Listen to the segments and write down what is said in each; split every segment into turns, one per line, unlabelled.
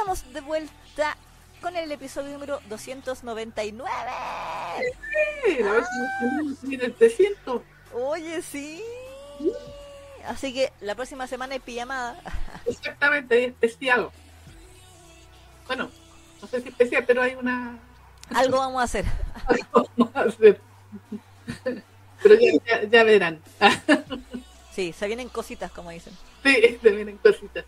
estamos de vuelta con el episodio número 299.
Sí, la vez que el 300.
Oye, sí. Así que la próxima semana hay pijamada.
Exactamente, hay especial. Bueno, no sé si especial, pero hay una.
Algo vamos a hacer.
Algo vamos a hacer. Pero ya, ya, ya verán.
Sí, se vienen cositas, como dicen.
Sí, se vienen cositas.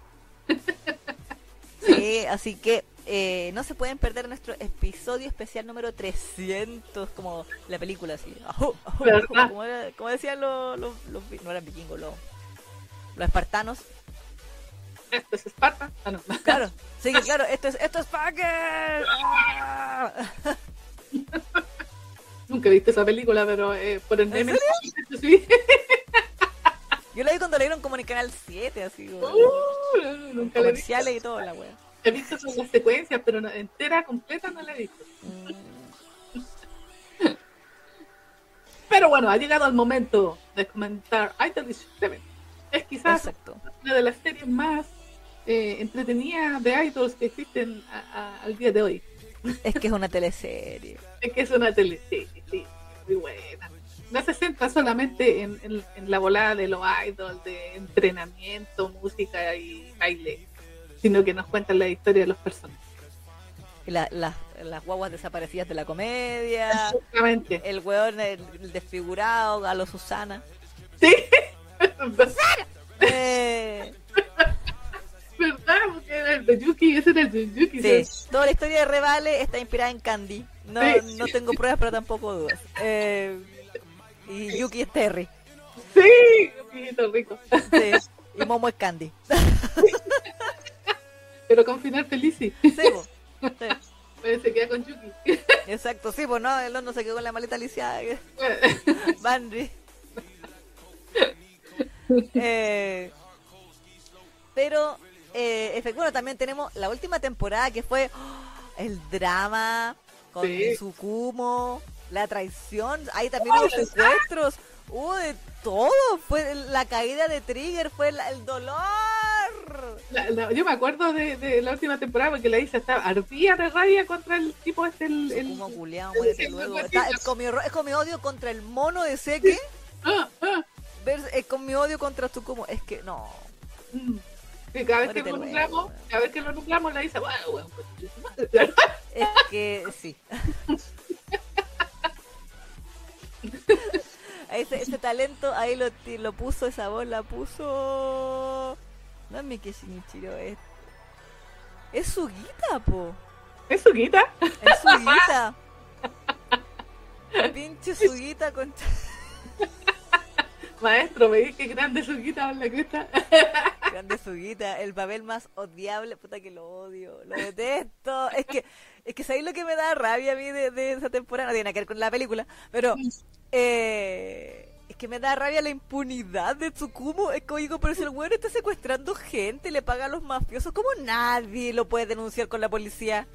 Sí, así que eh, no se pueden perder nuestro episodio especial número 300, como la película así. Ajú, ajú,
¿Verdad?
como, como era- como decían los, los, los vi- no eran vikingos, los, los espartanos.
Esto es Esparta. Ah, no.
Claro, sí, claro, esto es, esto es Packer. ¡Ah!
Nunca he visto esa película, pero eh, por el
¿En
meme. Sí.
Yo la vi cuando la dieron como en el canal 7, así,
Uh, nunca
comerciales y todo, la wea.
He visto solo las secuencias, pero no- entera, completa no la he visto.
Mm,
Pero bueno, ha llegado el momento de comentar Idol 7. Es quizás
Exacto.
una de las series más eh, entretenidas de idols que existen a- a- al día de hoy.
Es que es una teleserie.
Es que es una teleserie, sí, muy buena. No se centra solamente en, en- en la volada de los idols, de entrenamiento, música y baile, sino que nos cuentan la historia de los personajes.
La- la- las guaguas desaparecidas de la comedia.
Exactamente.
El weón, el, el desfigurado, a lo Susana.
Sí,
Eh,
¿verdad? Porque era el de Yuki, ese era el de Yuki.
sí, toda la historia de Revale está inspirada en Candy. No,
Sí.
no tengo pruebas, pero tampoco dudas. Eh, y Yuki es Terry.
Sí, Yukito rico.
Sí, y Momo es Candy.
Pero con final feliz, sí.
Sí,
Pues se queda con Yuki.
exacto, sí, pues no, el no se quedó con la maleta lisiada. Banry. Eh, pero, eh, efectivamente, también tenemos la última temporada que fue ¡oh! el drama con
Sí.
Tsukumo, la traición, hay también
¡Oh,
los secuestros, de todo, fue la caída de Trigger, fue la- el dolor.
La- la- yo me acuerdo de, de la última temporada porque la Isa estaba ardía de rabia contra el tipo este, el... el-
Tsukumo culiao,
el- el-
luego. Está- es, con mi, con odio contra el mono de Seke,
Ah, ah,
con mi odio contra Tsukumo, es que no.
mm. Cada vez que lo nucleamos, cada vez que lo nucleamos la pues,
Es que sí. Ese, ese talento ahí lo, lo puso, esa voz la puso. No es Miki Shinichiro, es. Es su guita, po.
¿Es su guita?
Es su guita. Pinche su guita con.
Maestro, veis qué grande su guita en la cresta.
Grande su guita, el papel más odiable, puta que lo odio, lo detesto. Es que, es que sabéis lo que me da rabia a mí de, de esa temporada, no tiene nada que ver con la película, pero eh, es que me da rabia la impunidad de Tsukumo. Es que digo, pero si el weón está secuestrando gente, le paga a los mafiosos, ¿cómo nadie lo puede denunciar con la policía?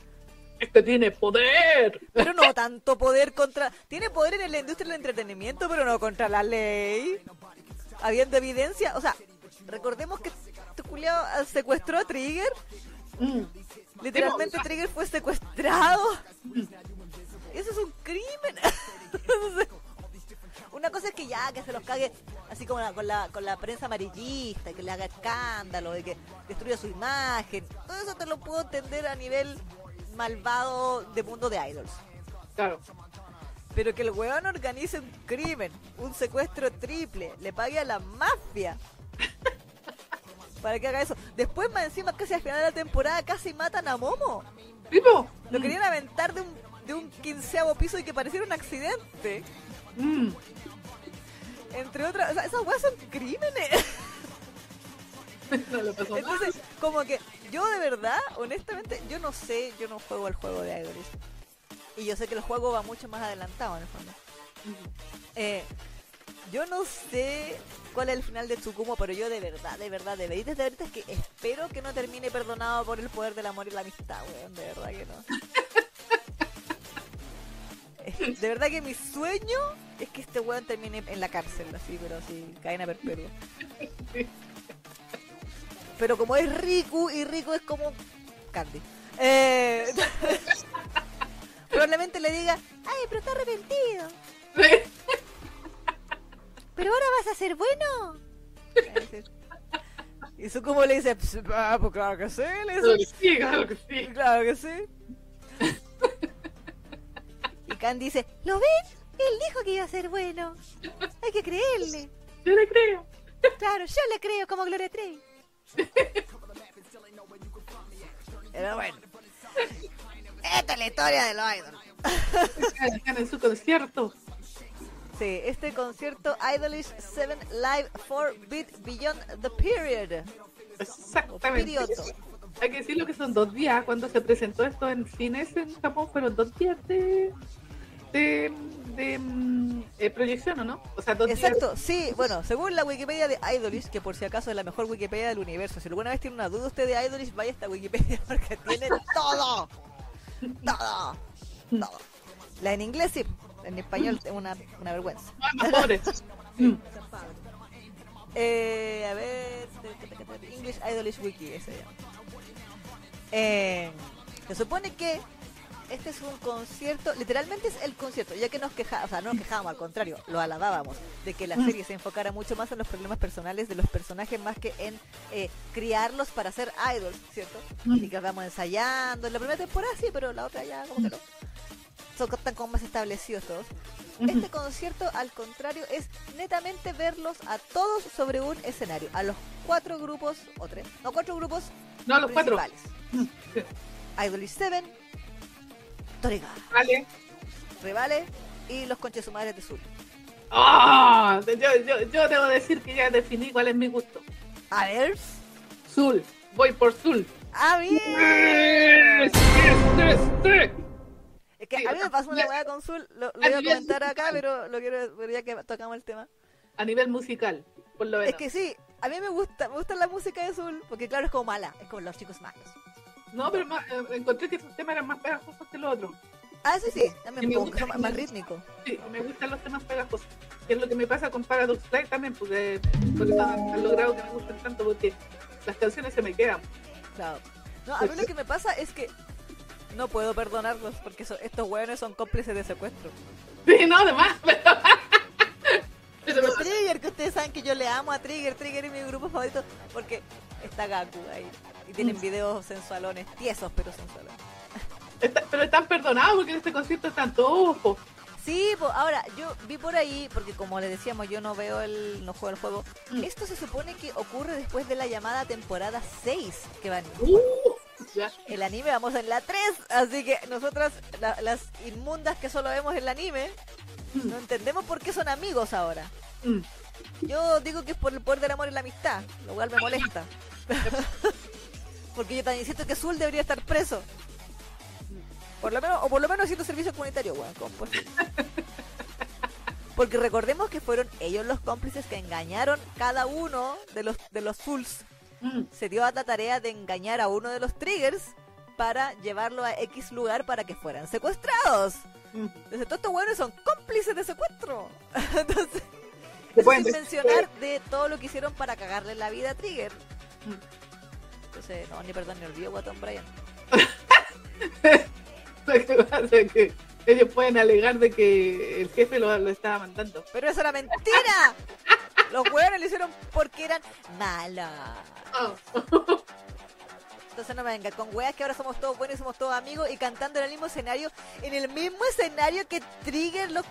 Este tiene poder.
Pero no tanto poder contra. Tiene poder en la industria del entretenimiento, pero no contra la ley. Habiendo evidencia. O sea, recordemos que este culiao secuestró a Trigger.
Mm.
Literalmente Trigger fue secuestrado. Eso es un crimen. Una cosa es que ya, que se los cague así como la- con, la, con la prensa amarillista, que le haga escándalo, de que destruya su imagen. Todo eso te lo puedo entender a nivel malvado de mundo de idols.
Claro.
Pero que el weón organice un crimen, un secuestro triple, le pague a la mafia para que haga eso. Después, más encima, casi al final de la temporada, casi matan a Momo.
¿Tipo?
Lo querían aventar de un, de un quinceavo piso y que pareciera un accidente.
Mm.
Entre otras, o sea, esas weas son crímenes.
No le pasó nada.
Entonces, como que yo de verdad, honestamente, yo no sé, yo no juego el juego de Idols. Y yo sé que el juego va mucho más adelantado en el fondo. Eh, yo no sé cuál es el final de Tsukumo, pero yo de verdad, de verdad, de verdad, desde ahorita es que espero que no termine perdonado por el poder del amor y la amistad, weón, de verdad que no. De verdad que mi sueño es que este weón termine en la cárcel, así, pero así, cadena perpetua. Pero como es Riku, y Riku es como Candy. Eh, probablemente le diga, ay, pero está arrepentido. ¿Pero ahora vas a ser bueno? Y su como le dice, "Ps, ah, pues claro que sí, le dice.
Sí, claro que sí.
Claro que sí. Candy dice, ¿lo ven? Él dijo que iba a ser bueno. Hay que creerle.
Yo le creo.
Claro, yo le creo como Gloria Trevi. Pero bueno. Esta es la historia de los idols.
En su concierto.
Sí, este concierto Idolish 7 Live 4 Beat Beyond the Period.
Exactamente.
Periodo.
Hay que decirlo que son dos días. Cuando se presentó esto en cines en Japón fueron dos días de, de, de, mm, eh, proyección, ¿o no? O sea, dos
Exacto, sí, bueno, según la Wikipedia de Idolish, que por si acaso es la mejor Wikipedia del universo, si alguna vez tiene una duda usted de Idolish, vaya a esta Wikipedia porque tiene todo. Todo. Todo. La en inglés sí, en español es una, una vergüenza. Eh, a ver, English Idolish Wiki, ese ya. Eh, se supone que este es un concierto, literalmente es el concierto, ya que nos quejábamos, o sea, no nos quejábamos, al contrario, lo alabábamos, de que la serie se enfocara mucho más en los problemas personales de los personajes más que en eh, criarlos para ser idols, ¿cierto? Y que vamos ensayando, en la primera temporada sí, pero la otra ya como que no. Son tan como más establecidos todos. Este concierto, al contrario, es netamente verlos a todos sobre un escenario, a los cuatro grupos, o tres, no, cuatro grupos
No, los cuatro.
principales. Idolish 7,
Vale.
Rivales y los conches su madre de Sur.
Ah, yo, yo, yo debo decir que ya definí cuál es mi gusto.
A ver.
Zul. Voy por Zul.
¡Ah, bien! Es que a mí me pasó una weá con Zul, lo, lo a
Yes.
comentar acá, pero lo quiero, ya que tocamos el tema.
A nivel musical, por lo
Es
menos.
que sí, a mí me gusta, me gusta la música de Zul, porque claro, es como mala, es como los chicos malos.
No, pero más- eh, encontré que sus temas eran más pegajosos que los otros.
Ah, sí, sí, también
me gusta
más, más rítmicos.
Sí, me gustan los temas pegajosos. Que es lo que me pasa con Paradox Live también, porque por eso han logrado que me gusten tanto, porque las canciones se me quedan.
Claro. No, a mí lo que me pasa es que no puedo perdonarlos, porque so- estos hueones son cómplices de secuestro.
Sí, no, además, pero...
Trigger, que ustedes saben que yo le amo a Trigger, Trigger es mi grupo favorito, porque está Gaku ahí. Y tienen
Mm.
videos sensualones, tiesos pero sensualones.
está- pero están perdonados porque en este concierto están todos. po.
Sí, pues ahora, yo vi por ahí, porque como les decíamos, yo no veo el, no juego el juego.
Mm.
Esto se supone que ocurre después de la llamada temporada 6 que van.
Uh.
El anime vamos en la 3, así que nosotras, la- las inmundas que solo vemos el anime,
Mm.
no entendemos por qué son amigos ahora.
Mm.
Yo digo que es por el poder del amor y la amistad, lo cual me molesta. Porque yo también siento que Zul debería estar preso. Por lo menos, o por lo menos haciendo servicio comunitario, weón. Porque recordemos que fueron ellos los cómplices que engañaron cada uno de los de los Zuls.
Mm.
Se dio a la tarea de engañar a uno de los triggers para llevarlo a X lugar para que fueran secuestrados.
Mm.
Entonces todos estos hueones son cómplices de secuestro. Entonces, sin mencionar de todo lo que hicieron para cagarle la vida a Trigger. Entonces, no, ni perdón ni olvido, Guatón Brian.
Que ellos pueden alegar de que el jefe lo, lo estaba mandando.
¡Pero eso era mentira! Los hueones lo hicieron porque eran malos. Entonces no me venga con weas que ahora somos todos buenos y somos todos amigos y cantando en el mismo escenario, en el mismo escenario que Trigger, los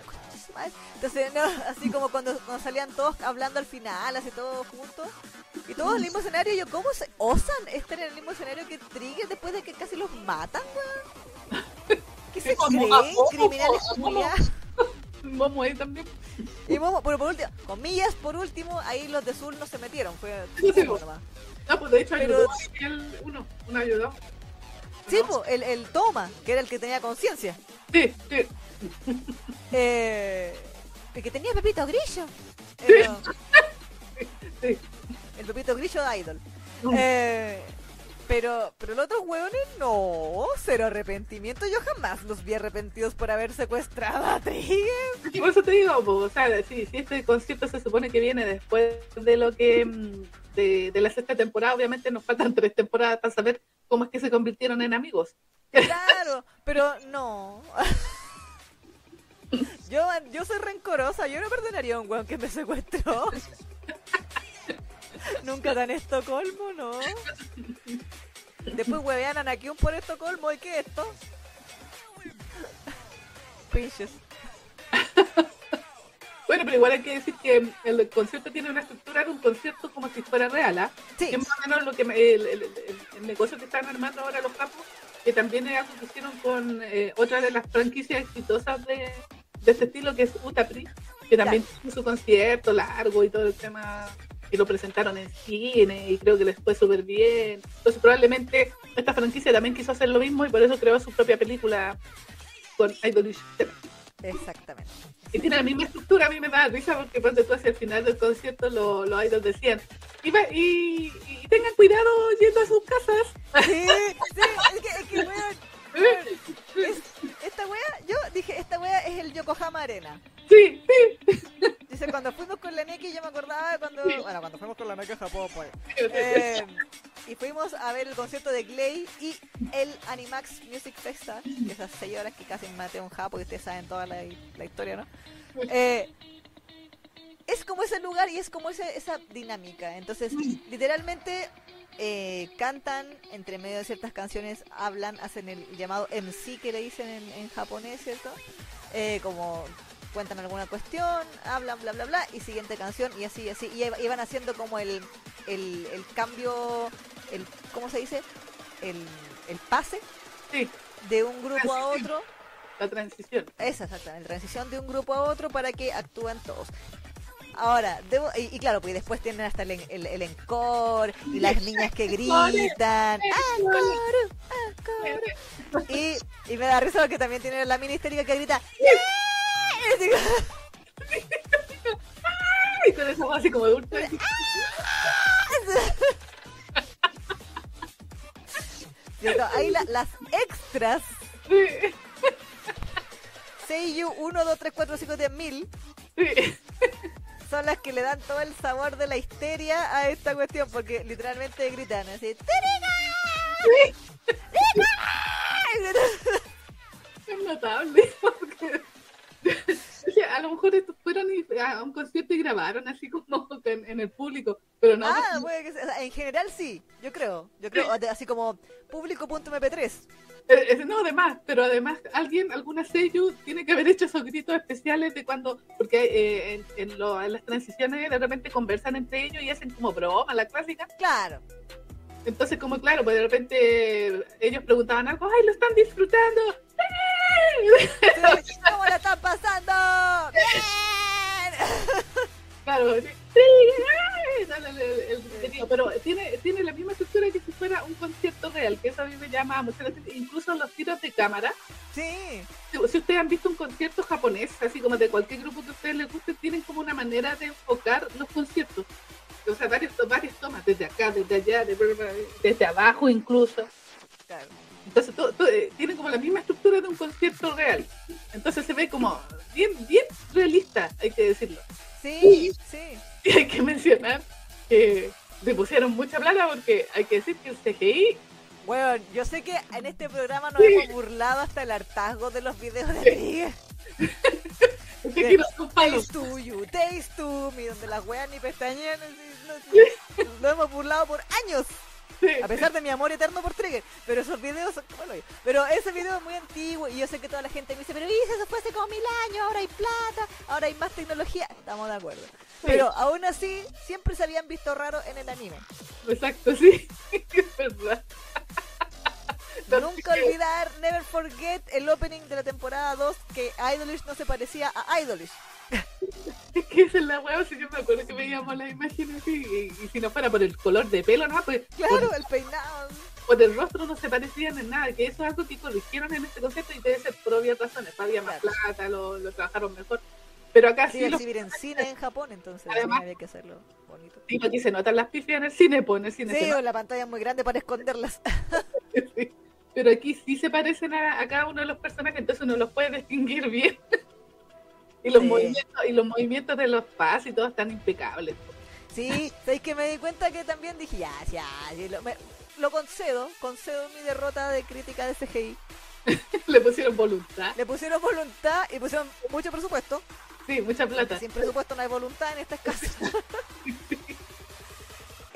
Entonces, no, así como cuando, cuando salían todos hablando al final, así todos juntos, y todos en el mismo escenario, yo, ¿cómo se osan estar en el mismo escenario que Trigger después de que casi los matan, weón? ¿Qué se creen?
Momo,
Criminales
Momo.
culiados.
Vamos ahí también.
Y Momo, pero por último, comillas, por último, ahí los de Zul no se metieron, fue
Sí, sí,
nomás.
No, pues de hecho
Pero-
ayudó ahí el uno, ayudó.
Sí, po, el, el Toma, que era el que tenía conciencia.
Sí, sí.
Eh, que tenía Pepito Grillo. Era
sí.
el Pepito Grillo de Idol. Eh, pero, pero los otros hueones no, cero arrepentimiento. Yo jamás los vi arrepentidos por haber secuestrado a Trigger.
Es que Por eso te digo, po, o sea, si, si este concierto se supone que viene después de lo que mm, de, de la sexta temporada, obviamente nos faltan tres temporadas para saber cómo es que se convirtieron en amigos.
Claro, pero no. Yo, yo soy rencorosa, yo no perdonaría a un weón que me secuestró. Nunca tan Estocolmo, ¿no? Después huevean a Nakiun por Estocolmo, ¿y qué es esto? Pinches.
Bueno, pero igual hay que decir que el concierto tiene una estructura de un concierto como si fuera real, ¿ah?
Sí.
Que es más o menos lo que me- el, el- el- el negocio que están armando ahora los capos, que también es algo que hicieron con eh, otra de las franquicias exitosas de, de este estilo, que es Utapri, que también tiene su concierto largo y todo el tema, y lo presentaron en cine, y creo que les fue súper bien. Entonces probablemente esta franquicia también quiso hacer lo mismo y por eso creó su propia película con Idolish.
Exactamente.
Y tiene la misma estructura, a mí me da risa porque cuando tú hacia el final del concierto lo- los idols decían y, y, y tengan cuidado yendo a sus casas.
Sí, sí, es que, es que weón, weón, es- esta wea, yo dije, esta wea es el Yokohama Arena.
Sí, sí.
Dice, cuando fuimos con la Neki, yo me acordaba de cuando,
Sí.
bueno, cuando fuimos con la Neki a Japón, pues. Eh, y fuimos a ver el concierto de Glay y el Animax Music Festa, que esas seis horas que casi maté a un japo y ustedes saben toda la, la historia, ¿no? Eh, es como ese lugar y es como ese- esa dinámica. Entonces, literalmente eh, cantan entre medio de ciertas canciones, hablan, hacen el llamado MC que le dicen en, en japonés, ¿cierto? Eh, como cuentan alguna cuestión, hablan, bla, bla, bla, y siguiente canción, y así, así. Y iba- iban haciendo como el, el, el cambio, el ¿cómo se dice? El, el pase
sí,
de un grupo a otro.
la transición.
Esa exactamente, transición de un grupo a otro para que actúen todos. Ahora, debo, y, y claro, pues después tienen hasta el, el, el encore y las niñas que gritan. "Encore, encore". Y, y me da risa porque también tiene la mini histérica que grita. Y
con esa voz así como adulta.
¿cierto? Ahí la- las extras,
Sí,
Seiyu 1, 2, 3, 4, 5, 10 mil,
sí.
Son las que le dan todo el sabor de la histeria a esta cuestión, porque literalmente gritan así. "Tirika". ¡Tirika".
Es notable. porque- a lo mejor estos fueron a un concierto y grabaron así como en, en el público, pero no.
Ah,
no-
puede que sea- en general sí, yo creo, yo creo, así como público.mp3.
Eh, eh, no, además, pero además alguien, alguna seiyuu tiene que haber hecho esos gritos especiales de cuando, porque eh, en, en lo- en las transiciones de repente conversan entre ellos y hacen como broma, la clásica.
Claro,
Entonces, como claro, pues de repente ellos preguntaban algo, ¡ay, lo están disfrutando!
Sí, ¿cómo la están pasando? ¡Bien!
Claro, sí, pero tiene, tiene la misma estructura que si fuera un concierto real, que eso a mí me llama mucho la atención. Incluso los tiros de cámara.
Sí,
Si si ustedes han visto un concierto japonés, así como de cualquier grupo que a ustedes les guste, tienen como una manera de enfocar los conciertos. O sea, varios, varias tomas, desde acá, desde allá, de- desde abajo incluso.
claro.
Entonces, todo, todo, eh, tiene como la misma estructura de un concierto real. Entonces se ve como bien, bien realista, hay que decirlo.
Sí, sí.
Y hay que mencionar que le pusieron mucha plata porque hay que decir que el CGI
Bueno, yo sé que en este programa nos hemos burlado hasta el hartazgo de los videos de
son palos.
Taste to you, taste to me, donde las weas ni pestañean. Lo hemos burlado por años.
Sí.
A pesar de mi amor eterno por Trigger. Pero esos videos son como lo. Pero ese video es muy antiguo y yo sé que toda la gente me dice, pero Isa, eso fue hace como mil años, ahora hay plata, ahora hay más tecnología. Estamos de acuerdo. Pero aún así, siempre se habían visto raros en el anime.
Exacto, sí. Es verdad.
Nunca olvidar, never forget el opening de la temporada 2 que Idolish no se parecía a Idolish.
Es que esa es la hueá, si yo me acuerdo que veíamos las imágenes así, y, y si no fuera por el color de pelo, no, pues
Claro, el peinado.
por el rostro no se parecían en nada, que eso es algo que corrigieron en este concepto y debe ser por obvias razones, había más
Claro.
plata, lo, lo trabajaron mejor. Pero acá
Sí,
sí, lo,
exhibir en cine en Japón, entonces
Además-
había que hacerlo bonito.
sí, aquí se notan las pifias en el cine, pues en el cine
Sí, o la pantalla es muy grande para esconderlas.
Sí. Pero aquí sí se parecen a, a cada uno de los personajes, entonces uno los puede distinguir bien. Y, los
Sí.
movimientos, y los movimientos de los pas y todo están impecables.
Sí, ¿sabéis que me di cuenta que también dije, ya, ya, sí, lo, me- lo concedo, concedo mi derrota de crítica de CGI.
Le pusieron voluntad.
Le pusieron voluntad y pusieron mucho presupuesto.
Sí, mucha plata.
Sin presupuesto no hay voluntad en estas casas.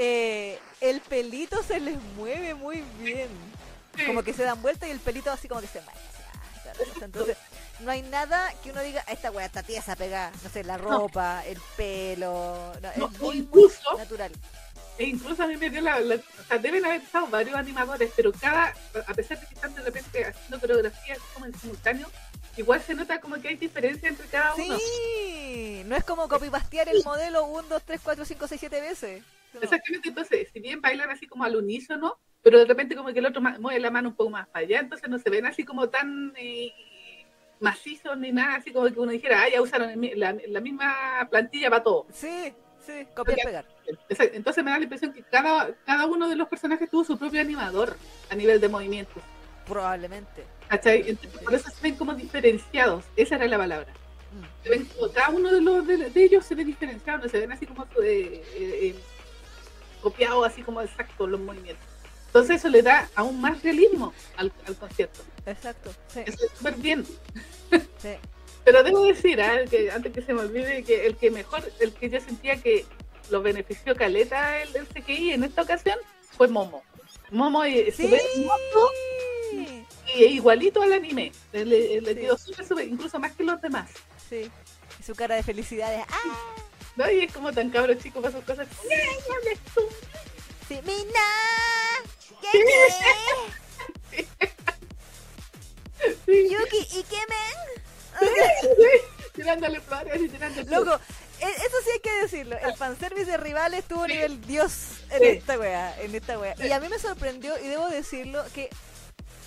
Eh, el pelito se les mueve muy bien.
Sí.
Como que se dan vuelta y el pelito así como que se mueve. Entonces, no hay nada que uno diga, esta weá está tiesa pegada. No sé, la ropa, el pelo. no,
No,
es muy, muy
incluso-
natural.
E incluso a mí me dio la, la- O sea, deben haber estado varios animadores, pero cada. A pesar de que están de repente haciendo coreografías como en simultáneo, igual se nota como que hay diferencia entre cada uno.
Sí, no es como copipastear el modelo 1, 2, 3, 4, 5, 6, 7 veces.
Exactamente, entonces, si bien bailan así como al unísono, pero de repente como que el otro mueve la mano un poco más para allá, entonces no se ven así como tan eh, macizos ni nada, así como que uno dijera, ah, ya usaron el la, la misma plantilla para todo.
Sí, sí, copiar y pegar.
Entonces me da la impresión que cada, cada uno de los personajes tuvo su propio animador a nivel de movimiento.
Probablemente.
por eso se ven como diferenciados, esa era la palabra.
Mm.
Se ven como- cada uno de, los, de, de ellos se ve diferenciado, no se ven así como eh, eh, eh, copiados, así como exactos los movimientos. Entonces eso le da aún más realismo al, al concierto.
Exacto. Sí,
Eso es súper bien.
sí.
Pero debo decir, ah, que antes que se me olvide, que el que mejor, el que yo sentía que lo benefició Caleta el, el CGI en esta ocasión fue Momo. Momo eh, se
Sí.
hermoso y igualito al anime. Le, le- quedó súper, súper, incluso más que los demás.
Sí. Y su cara de felicidad es, ah,
¿no? Y es como tan cabro chico para sus cosas.
sí, Mina, ¿qué qué? Yuki, ¿y qué men?
tirándole flores y tirándole
Loco, e- eso sí hay que decirlo. El fanservice de rivales tuvo
Sí.
nivel Dios en
Sí.
esta wea, en esta wea. Y a mí me sorprendió, y debo decirlo, que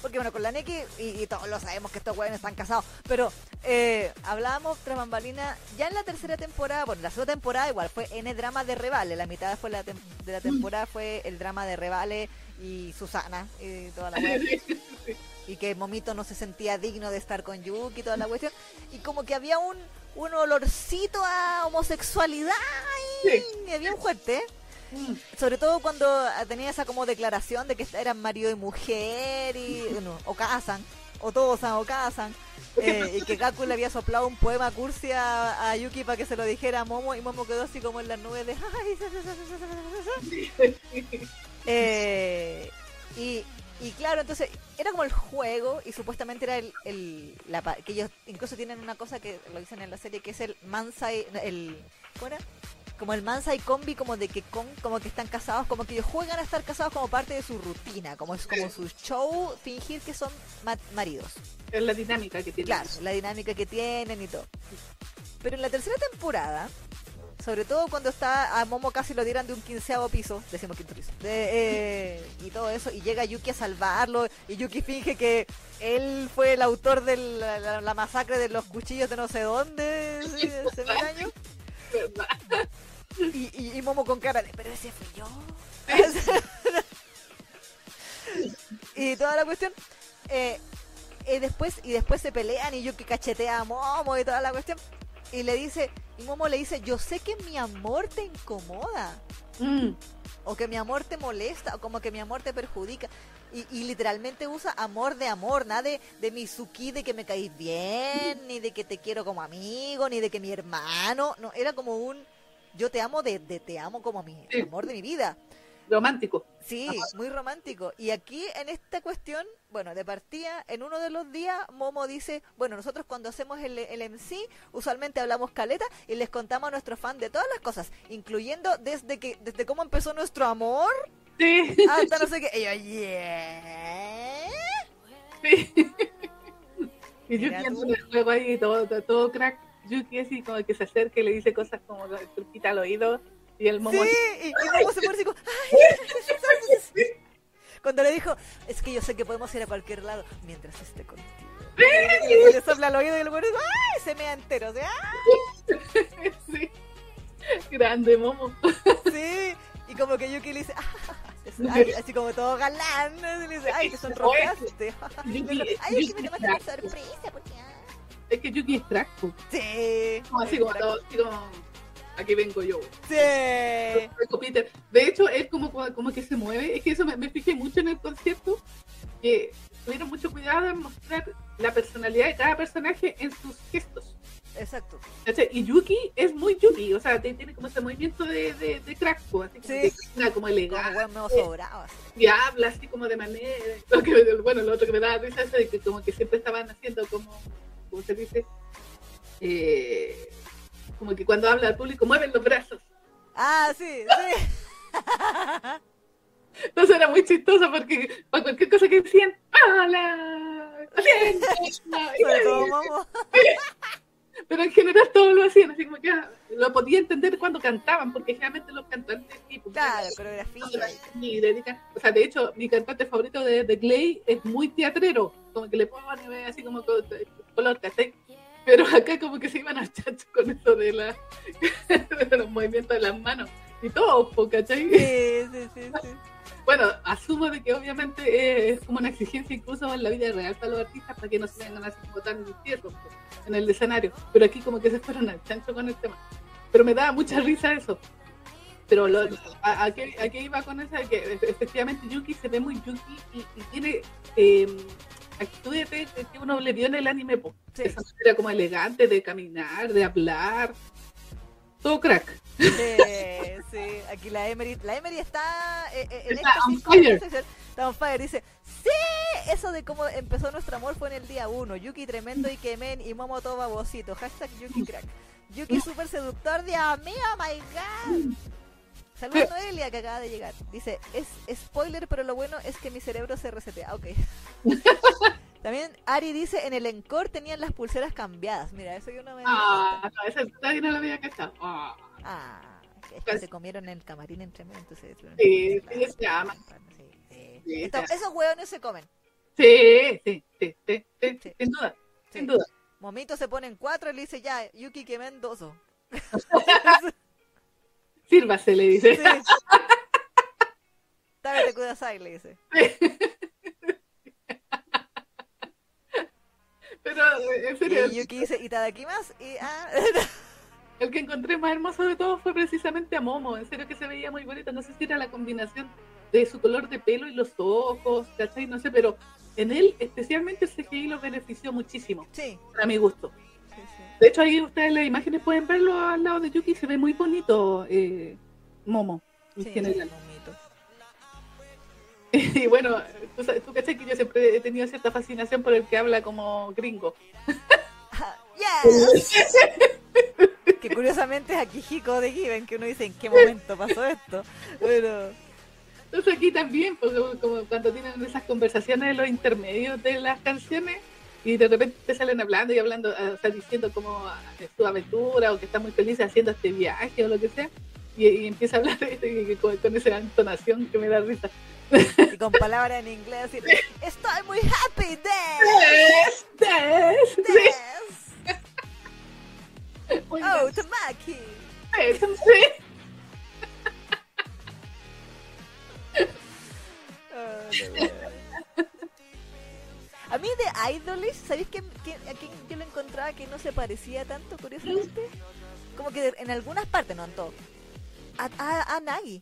porque bueno, con la Neki, y, y todos lo sabemos que estos weones están casados, pero eh, hablábamos tras bambalina, ya en la tercera temporada, bueno, la segunda temporada igual fue N drama de Revale, la mitad fue la de la temporada fue el drama de Revale y Susana y toda la wea y que Momito no se sentía digno de estar con Yuki y toda la cuestión. Y como que había un un olorcito a homosexualidad había un fuerte.
Mm,
sobre todo cuando tenía esa como declaración de que eran marido y mujer y bueno, o casan o todos o casan. Eh, y que Gaku le había soplado un poema cursi a, a Yuki para que se lo dijera a Momo y Momo quedó así como en las nubes de "Ay, sa, sa, sa, sa, sa, sa, sa". Eh, y, y claro, entonces era como el juego y supuestamente era el, el la, que ellos incluso tienen una cosa que lo dicen en la serie que es el Mansai, el ¿cómo era? Como el Mansai combi como de que con, como que están casados, como que ellos juegan a estar casados como parte de su rutina, como es como su show fingir que son ma- maridos.
Es la dinámica que tiene.
Claro, la dinámica que tienen y todo. Pero en la tercera temporada, sobre todo cuando está a Momo casi lo dieran de un quinceavo piso, decimos quinto piso, de, eh, y todo eso, y llega Yuki a salvarlo, y Yuki finge que él fue el autor de la, la- la masacre de los cuchillos de no sé dónde, sí, ese mil años, y, y- y Momo con cara de, pero ese fui yo. y toda la cuestión. eh, y después y después se pelean y Yuki cachetea a Momo y toda la cuestión. Y le dice, y Momo le dice, yo sé que mi amor te incomoda.
Mm,
O que mi amor te molesta, o como que mi amor te perjudica. Y, y literalmente usa amor de amor, nada de, de Mizuki, de que me caís bien, ni de que te quiero como amigo, ni de que mi hermano. No, era como un yo te amo de, de te amo como mi
Sí.
amor de mi vida.
Romántico.
Sí, muy romántico. Y aquí en esta cuestión, bueno, de partida, en uno de los días, Momo dice, bueno, nosotros cuando hacemos el, el MC, usualmente hablamos caleta y les contamos a nuestros fans de todas las cosas, incluyendo desde que, desde cómo empezó nuestro amor
Sí,
hasta no sé qué. Y yo, yeah.
sí. Y Yuki en el juego ahí, todo, todo, todo crack. Yuki así como que se acerca y le dice cosas como truquita al oído. Y el momo
Sí, y, y Momo se pone así como, "Ay". Cuando le dijo, es que yo sé que podemos ir a cualquier lado mientras esté contigo. Y le sopla al oído y el dice, ¡ay! Se mea entero. o sea, ¡ah!
sí. Grande momo.
Sí, y como que Yuki le dice, "Ah, ay", así como todo galán. Y le dice, ay, que sonrojaste. Ay, es que me tomaste
crack.
sorpresa, porque... ah".
Es que Yuki es po.
Sí.
Como así como todo, así como aquí vengo yo.
Sí.
Peter. De hecho, es como, como que se mueve. Es que eso me, me fijé mucho en el concierto, que tuvieron mucho cuidado en mostrar la personalidad de cada personaje en sus gestos.
Exacto.
Y Yuki es muy Yuki, o sea, tiene como ese movimiento de, de, de crack, así como,
Sí.
que camina como
Como
elegante.
medio sobrado.
y habla así como de manera. Lo que, bueno, lo otro que me daba risa es de que como que siempre estaban haciendo como, ¿cómo se dice? Eh, como que cuando habla al público mueven los brazos.
Ah, sí, sí.
Entonces era muy chistoso porque para cualquier cosa que decían, ¡Hola! Pero en general todo lo hacían, así como que ah, lo podía entender cuando cantaban, porque generalmente los cantantes pues,
Claro, coreografía.
y dedican, o sea, de hecho, mi cantante favorito de, de Clay es muy teatrero, como que le ponen eh, así como co- color, ¿cachai? Pero acá como que se iban a chacho con eso de, la, de los movimientos de las manos y todo, ¿cachai?
Sí, sí, sí, sí.
Bueno, asumo de que obviamente es como una exigencia incluso en la vida real para los artistas para que no se vengan así como tan tiernos en el escenario. Pero aquí como que se fueron al chancho con el tema. Pero me daba mucha risa eso. Pero lo, a, a qué, a qué iba con eso? De que efectivamente Yuki se ve muy Yuki y, y tiene eh, actitudes de- de que uno le vio en el anime. po.
Sí.
Esa manera como elegante de caminar, de hablar. Todo crack.
Sí, sí. Aquí la Emery, la Emery está eh, eh, en
Está on fire.
Está on fire. Dice, sí, eso de cómo empezó nuestro amor fue en el día uno. Yuki tremendo y Kemen y Momo todo babosito. Hashtag Yuki crack. Yuki super seductor, Dios mío, my god. Saludos a Noelia que acaba de llegar. Dice, es spoiler, pero lo bueno es que mi cerebro se resetea. Ok. También Ari dice, en el encore tenían las pulseras cambiadas. Mira, eso yo no me
Ah, no, esa no la había cachado. Ah.
Ah, es que se comieron el camarín entre medio, entonces...
Sí, sí, se llama.
sí, sí.
Sí,
Esto-
se
esos hueones se comen.
Sí, sí, sí, sí, sin duda, sin duda.
Momito se ponen cuatro y le dice ya, Yuki que Mendozo.
Sírvase, le dice.
Sí. Tábete kudasai, le dice.
Pero, en serio,
Y Yuki dice, Itadakimasu. Y, ah,
el que encontré más hermoso de todos fue precisamente a Momo. En serio que se veía muy bonito. No sé si era la combinación de su color de pelo y los ojos, ¿cachai? No sé, pero en él especialmente el CGI lo benefició muchísimo,
sí.
para mi gusto. De hecho, ahí ustedes en las imágenes pueden verlo al lado de Yuki. Se ve muy bonito eh, Momo, en
Sí,
general. Y bueno, tú, tú cachai que yo siempre he tenido cierta fascinación por el que habla como gringo.
Yes. que curiosamente es Akihiko de Given, que uno dice en qué momento pasó esto. Pero,
Entonces aquí también, pues, como, como cuando tienen esas conversaciones en los intermedios de las canciones y de repente te salen hablando y hablando, ah, o sea, diciendo como ah, de su aventura o que está muy feliz haciendo este viaje o lo que sea. Y, y empieza a hablar y- y con, con esa entonación que me da risa.
y con palabras en inglés, así, estoy muy happy, des.
sí,
Oh, Tamaki.
sí.
Oh, de. A mí de Idolish, ¿sabéis que, que- a quién yo lo encontraba que no se parecía tanto, curiosamente? Como que en algunas partes, no en todo. A, a, a Nagi.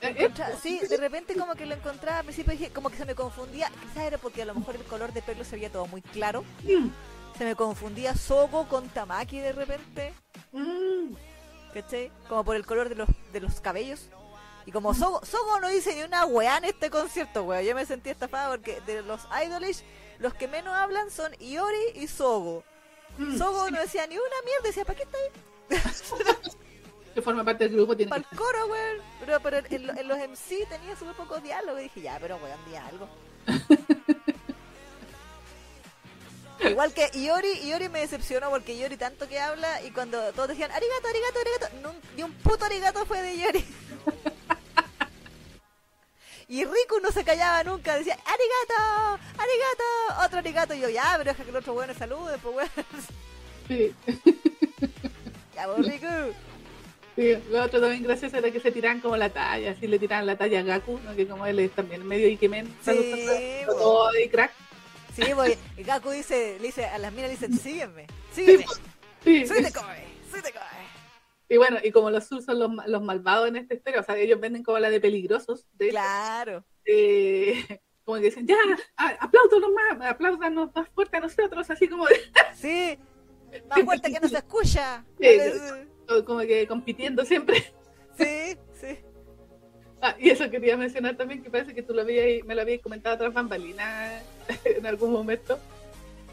Eh,
Encontra- Sí, de repente como que lo encontraba al principio dije, como que se me confundía, quizás era porque a lo mejor el color de pelo se veía todo muy claro,
mm,
se me confundía Sogo con Tamaki de repente,
mm.
¿cachai? Como por el color de los, de los cabellos. Y como Sogo, Sogo no dice ni una weá en este concierto, weá, yo me sentí estafada porque de los Idolish, los que menos hablan son Iori y Sogo.
Mm,
Sogo
sí,
no decía ni una mierda, decía, ¿para qué está ahí?
que forma parte del grupo tiene
Para el coro, weón. Pero, pero en, en los MC tenía súper poco diálogo. Y dije, ya, pero weón, di algo. Igual que Iori, Iori me decepcionó porque Iori tanto que habla y cuando todos decían arigato, arigato, arigato, ni un puto arigato fue de Iori. Y Riku no se callaba nunca, decía arigato, arigato, otro arigato. Y yo, ya, pero deja que el otro weón salude, pues weón.
Sí,
Ya, pues Riku.
sí. Lo otro también gracioso era que se tiran como la talla, así le tiran la talla a Gaku, ¿no? que como él es también medio Ikemen,
Sí, po.
todo de crack.
Sí, pues y Gaku dice, le dice a las minas, le dice, sígueme, sígueme.
Sí,
Soy de Kobe, soy de Kobe.
Y bueno, y como los Sul son los, los malvados en esta historia, o sea, ellos venden como la de peligrosos. De
Claro.
eh, como que dicen, ya, apláudanos más, apláudanos más fuerte a nosotros, así como, de-
Sí. Más fuerte que no se escucha.
Sí. como que compitiendo siempre.
Sí, sí.
Ah, y eso quería mencionar también, que parece que tú lo habías, me lo habías comentado tras bambalinas en algún momento,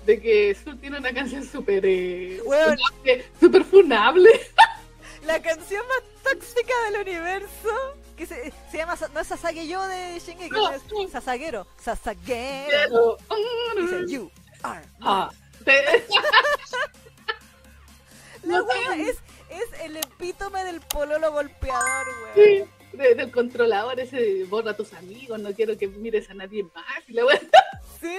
de que Sul tiene una canción súper eh, funable, súper funable.
La canción más tóxica del universo. Que se, se llama, no es Sasage yo de Shingeki,
No.
es Sasagero. Sasagero. Dice, you are.
ah, te-
La wea es, es el epítome del pololo golpeador,
Sí,
weón.
de- del controlador ese borra a tus amigos, no quiero que mires a nadie más. Y la wea-
Sí.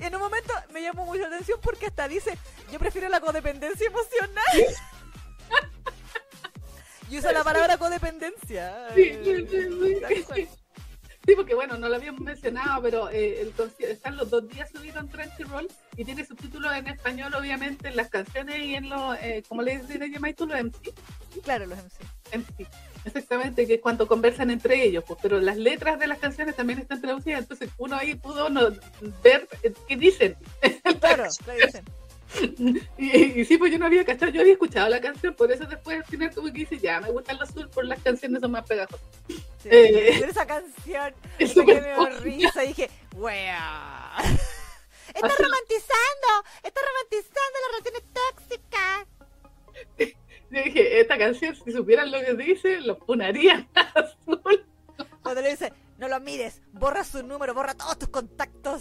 En un momento me llamó mucho la atención porque hasta dice, yo prefiero la codependencia emocional. Y usa la palabra codependencia.
Sí, sí, sí, sí. Porque bueno, no lo habíamos mencionado, pero eh, el están los dos días subidos en Crunchyroll y tiene subtítulos en español, obviamente, en las canciones y en los, eh, como le le llamáis tú, los MC.
Claro, los MC.
MC. Exactamente, que es cuando conversan entre ellos, pues, pero las letras de las canciones también están traducidas, entonces uno ahí pudo no, ver eh, qué dicen.
Claro, claro, dicen.
Y, y sí, pues yo no había cachado, yo había escuchado la canción, por eso después al final como que dice, ya, me gustan los azul por las canciones son más pegajosas.
Sí.
Eh.
Pero esa canción
Es
que me dio risa y dije, wea. Está
Así-
romantizando, está romantizando las relaciones tóxicas.
Yo dije, esta canción, si supieran lo que dice, lo punarían azul.
Cuando le dice, no lo mires, borra su número, borra todos tus contactos.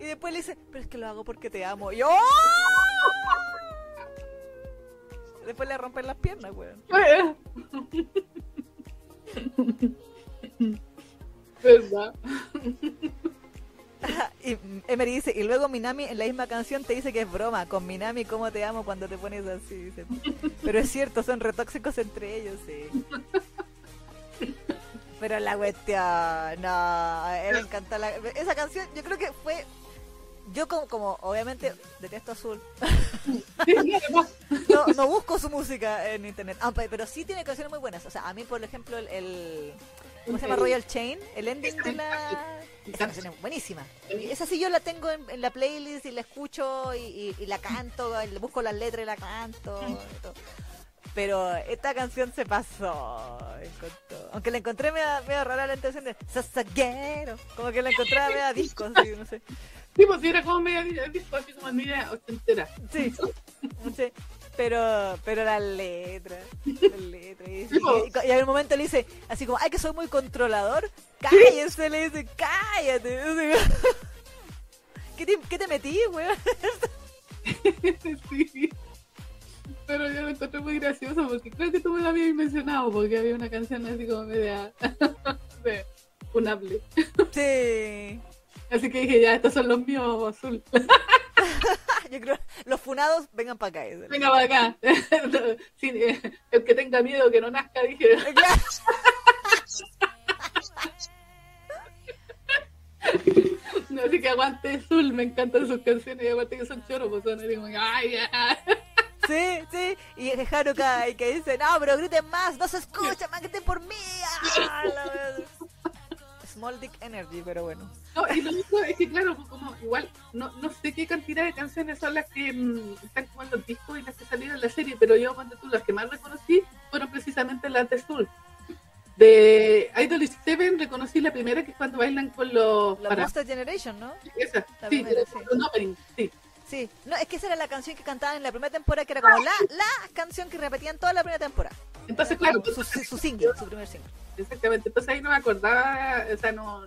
Y después le dice, pero es que lo hago porque te amo. Y yo, ¡oh! Después le rompen las piernas, weón.
¿Verdad?
Y Emery dice, y luego Minami en la misma canción te dice que es broma. Con Minami, ¿cómo te amo cuando te pones así? Dice. Pero es cierto, son retóxicos entre ellos, sí. Pero la cuestión, no, él encanta la... Esa canción, yo creo que fue... Yo como, como obviamente detesto Azul, no, no busco su música en internet, Ah, pe- pero sí tiene canciones muy buenas. O sea, a mí, por ejemplo, el... el- ¿Cómo se llama? Royal Chain, el ending de la... Esa canción es buenísima. Esa sí yo la tengo en, en la playlist y la escucho y, y- y la canto, y le busco las letras y la canto. y todo. Pero esta canción se pasó. encontró- Aunque la encontré medio, medio rara la intención de Sasaguero. Como que la encontré media disco, así, no sé.
Sí, pues sí, era como media disco, así como media ochentera.
Sí, sé. Pero, pero la letra, la letra. Y,
Sí, po.
y, y en un momento le dice, así como, ay, que soy muy controlador. Cállese, le dice, cállate. Así, ¿Qué te, qué te metí, weón?
sí. Pero yo lo encontré muy gracioso porque creo que tú me lo habías mencionado porque había una canción así como media de funable.
Sí.
Así que dije, ya, estos son los míos azul.
Yo creo, los funados, vengan para acá. dice.
Venga para acá. Sí, eh, el que tenga miedo que no nazca, dije.
Claro.
Así que aguante azul, me encantan sus canciones y aparte que son choros, pues son ay, ya.
Sí, sí. Y es Haruka y que dice, no, pero griten más, no se escucha, más griten por mí. Ah. Small Dick Energy, pero bueno.
No, y lo único es que, claro, pues, como igual, no, no sé qué cantidad de canciones son las que mm, están como en los discos y las que salieron en la serie, pero yo, cuando tú, las que más reconocí fueron precisamente las de Soul. De Idol Seven reconocí la primera, que es cuando bailan con los...
La
para-
Monster Generation, ¿no?
esa,
la
sí,
primera,
era
sí.
un opening, sí.
Sí. No, es que esa era la canción que cantaban en la primera temporada, que era como la, la canción que repetían toda la primera temporada.
Entonces, claro,
Su, su, su single, su primer single.
Exactamente, entonces ahí no me acordaba, o sea, no.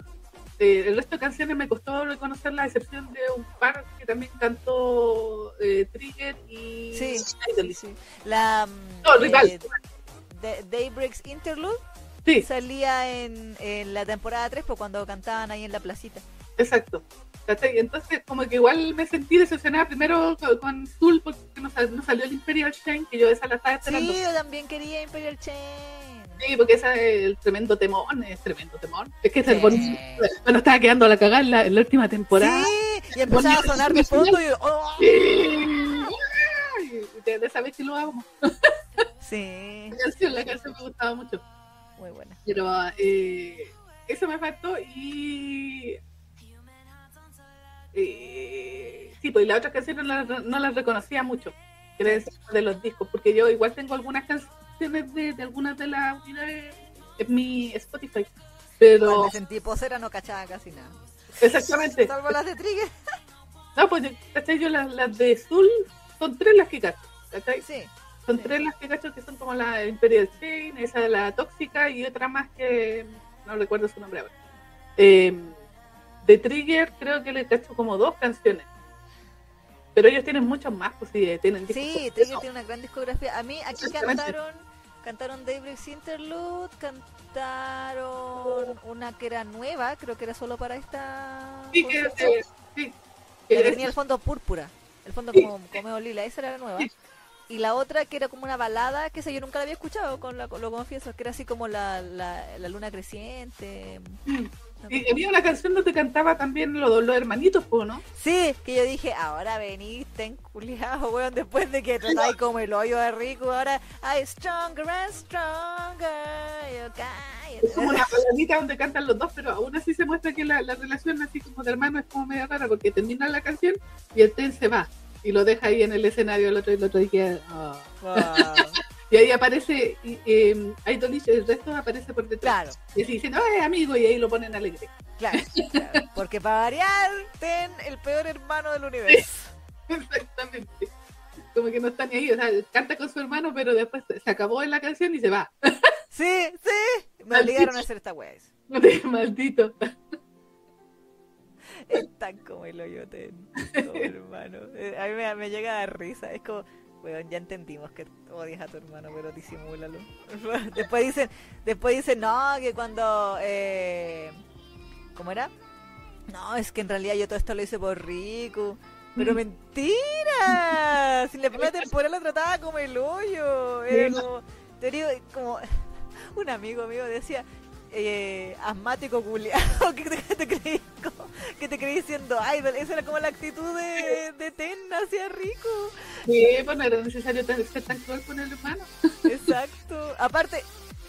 eh, el resto de canciones me costó reconocer la excepción de un par que también cantó eh, Trigger y
Sí.
Idol.
Sí. La. mm,
No, rival.
eh, de- Daybreak's Interlude
Sí,
salía en, en la temporada 3 pues, cuando cantaban ahí en la placita.
Exacto. ¿Cachai? Entonces, como que igual me sentí decepcionada primero con, con porque no, sal- no salió el Imperial Chain, que yo esa la estaba esperando.
Sí, yo también quería Imperial Chain.
Sí, porque esa es el tremendo temón, es tremendo temón. Es que es el
Sí.
bonito. Bueno, estaba quedando a la cagada en la, en la última temporada.
Sí, y empezaba a sonar de fondo y. ¡oh!
Sí. Ay, de esa vez que lo hago.
Sí,
La canción, la canción me gustaba mucho.
muy buena.
Pero eh, eso me faltó y. eh, sí, pues y las otras canciones no no las reconocía mucho. que de los discos, porque yo igual tengo algunas canciones de, de algunas de las unidades en mi Spotify.
Cuando
Pero,
me sentí posera no cachaba casi nada.
exactamente.
Salvo las de Trigger.
No, pues, ¿cachai? Yo las, las de Zul son tres las que cacho, ¿cachai?
Sí,
Son
Sí.
tres las que cacho que son como la Imperial Chain, esa de la tóxica y otra más que no recuerdo su nombre ahora. Eh, de Trigger creo que le cacho como dos canciones. Pero ellos tienen muchas más, pues sí, tienen
sí. Trigger tiene una gran discografía. A mí aquí cantaron, cantaron Daybreak's Interlude, cantaron una que era nueva, creo que era solo para esta.
Sí, que, eh, sí,
tenía el fondo púrpura, el fondo como, como medio lila, esa era la nueva.
Sí.
Y la otra que era como una balada, que sé yo nunca la había escuchado, con la, lo confieso, que era así como la, la, la luna creciente.
Y había una canción donde cantaba también los, los hermanitos, ¿no?
Sí, que yo dije, ahora veniste enculiado, weón, después de que tratáis como el hoyo de rico, ahora I stronger and stronger. Yo,
Es como una baladita donde cantan los dos, pero aún así se muestra que la, la relación así como de hermano es como medio rara, porque termina la canción y el ten se va y lo deja ahí en el escenario el otro y el otro y queda, ah.
Wow.
Y ahí aparece, y, eh, Idolish, el resto aparece por detrás.
Claro,
Y así dicen, ¡ay, amigo! Y ahí lo ponen alegre.
claro, claro. Porque para variar, ten el peor hermano del universo.
Exactamente. Como que no está ni ahí, o sea, canta con su hermano, pero después se acabó en la canción y se va.
Sí, sí. Me obligaron a hacer esta wea.
Maldito.
Es tan como el hoyote, oh, hermano. Eh, A mí me, me llega a dar risa. Es como, weón, ya entendimos que odias a tu hermano, pero disimúlalo. después dicen, después dicen, no, que cuando, eh, ¿cómo era? No, es que en realidad yo todo esto lo hice por Rico. Pero mentira. Si la primera temporada lo trataba como el hoyo. Era como, te digo, como un amigo mío decía, eh, asmático culiado, que te, creí que te creí siendo idol. Esa era como la actitud de, de Ten hacia Rico.
Sí, pues no era necesario ser tan cruel con el hermano.
Exacto. Aparte,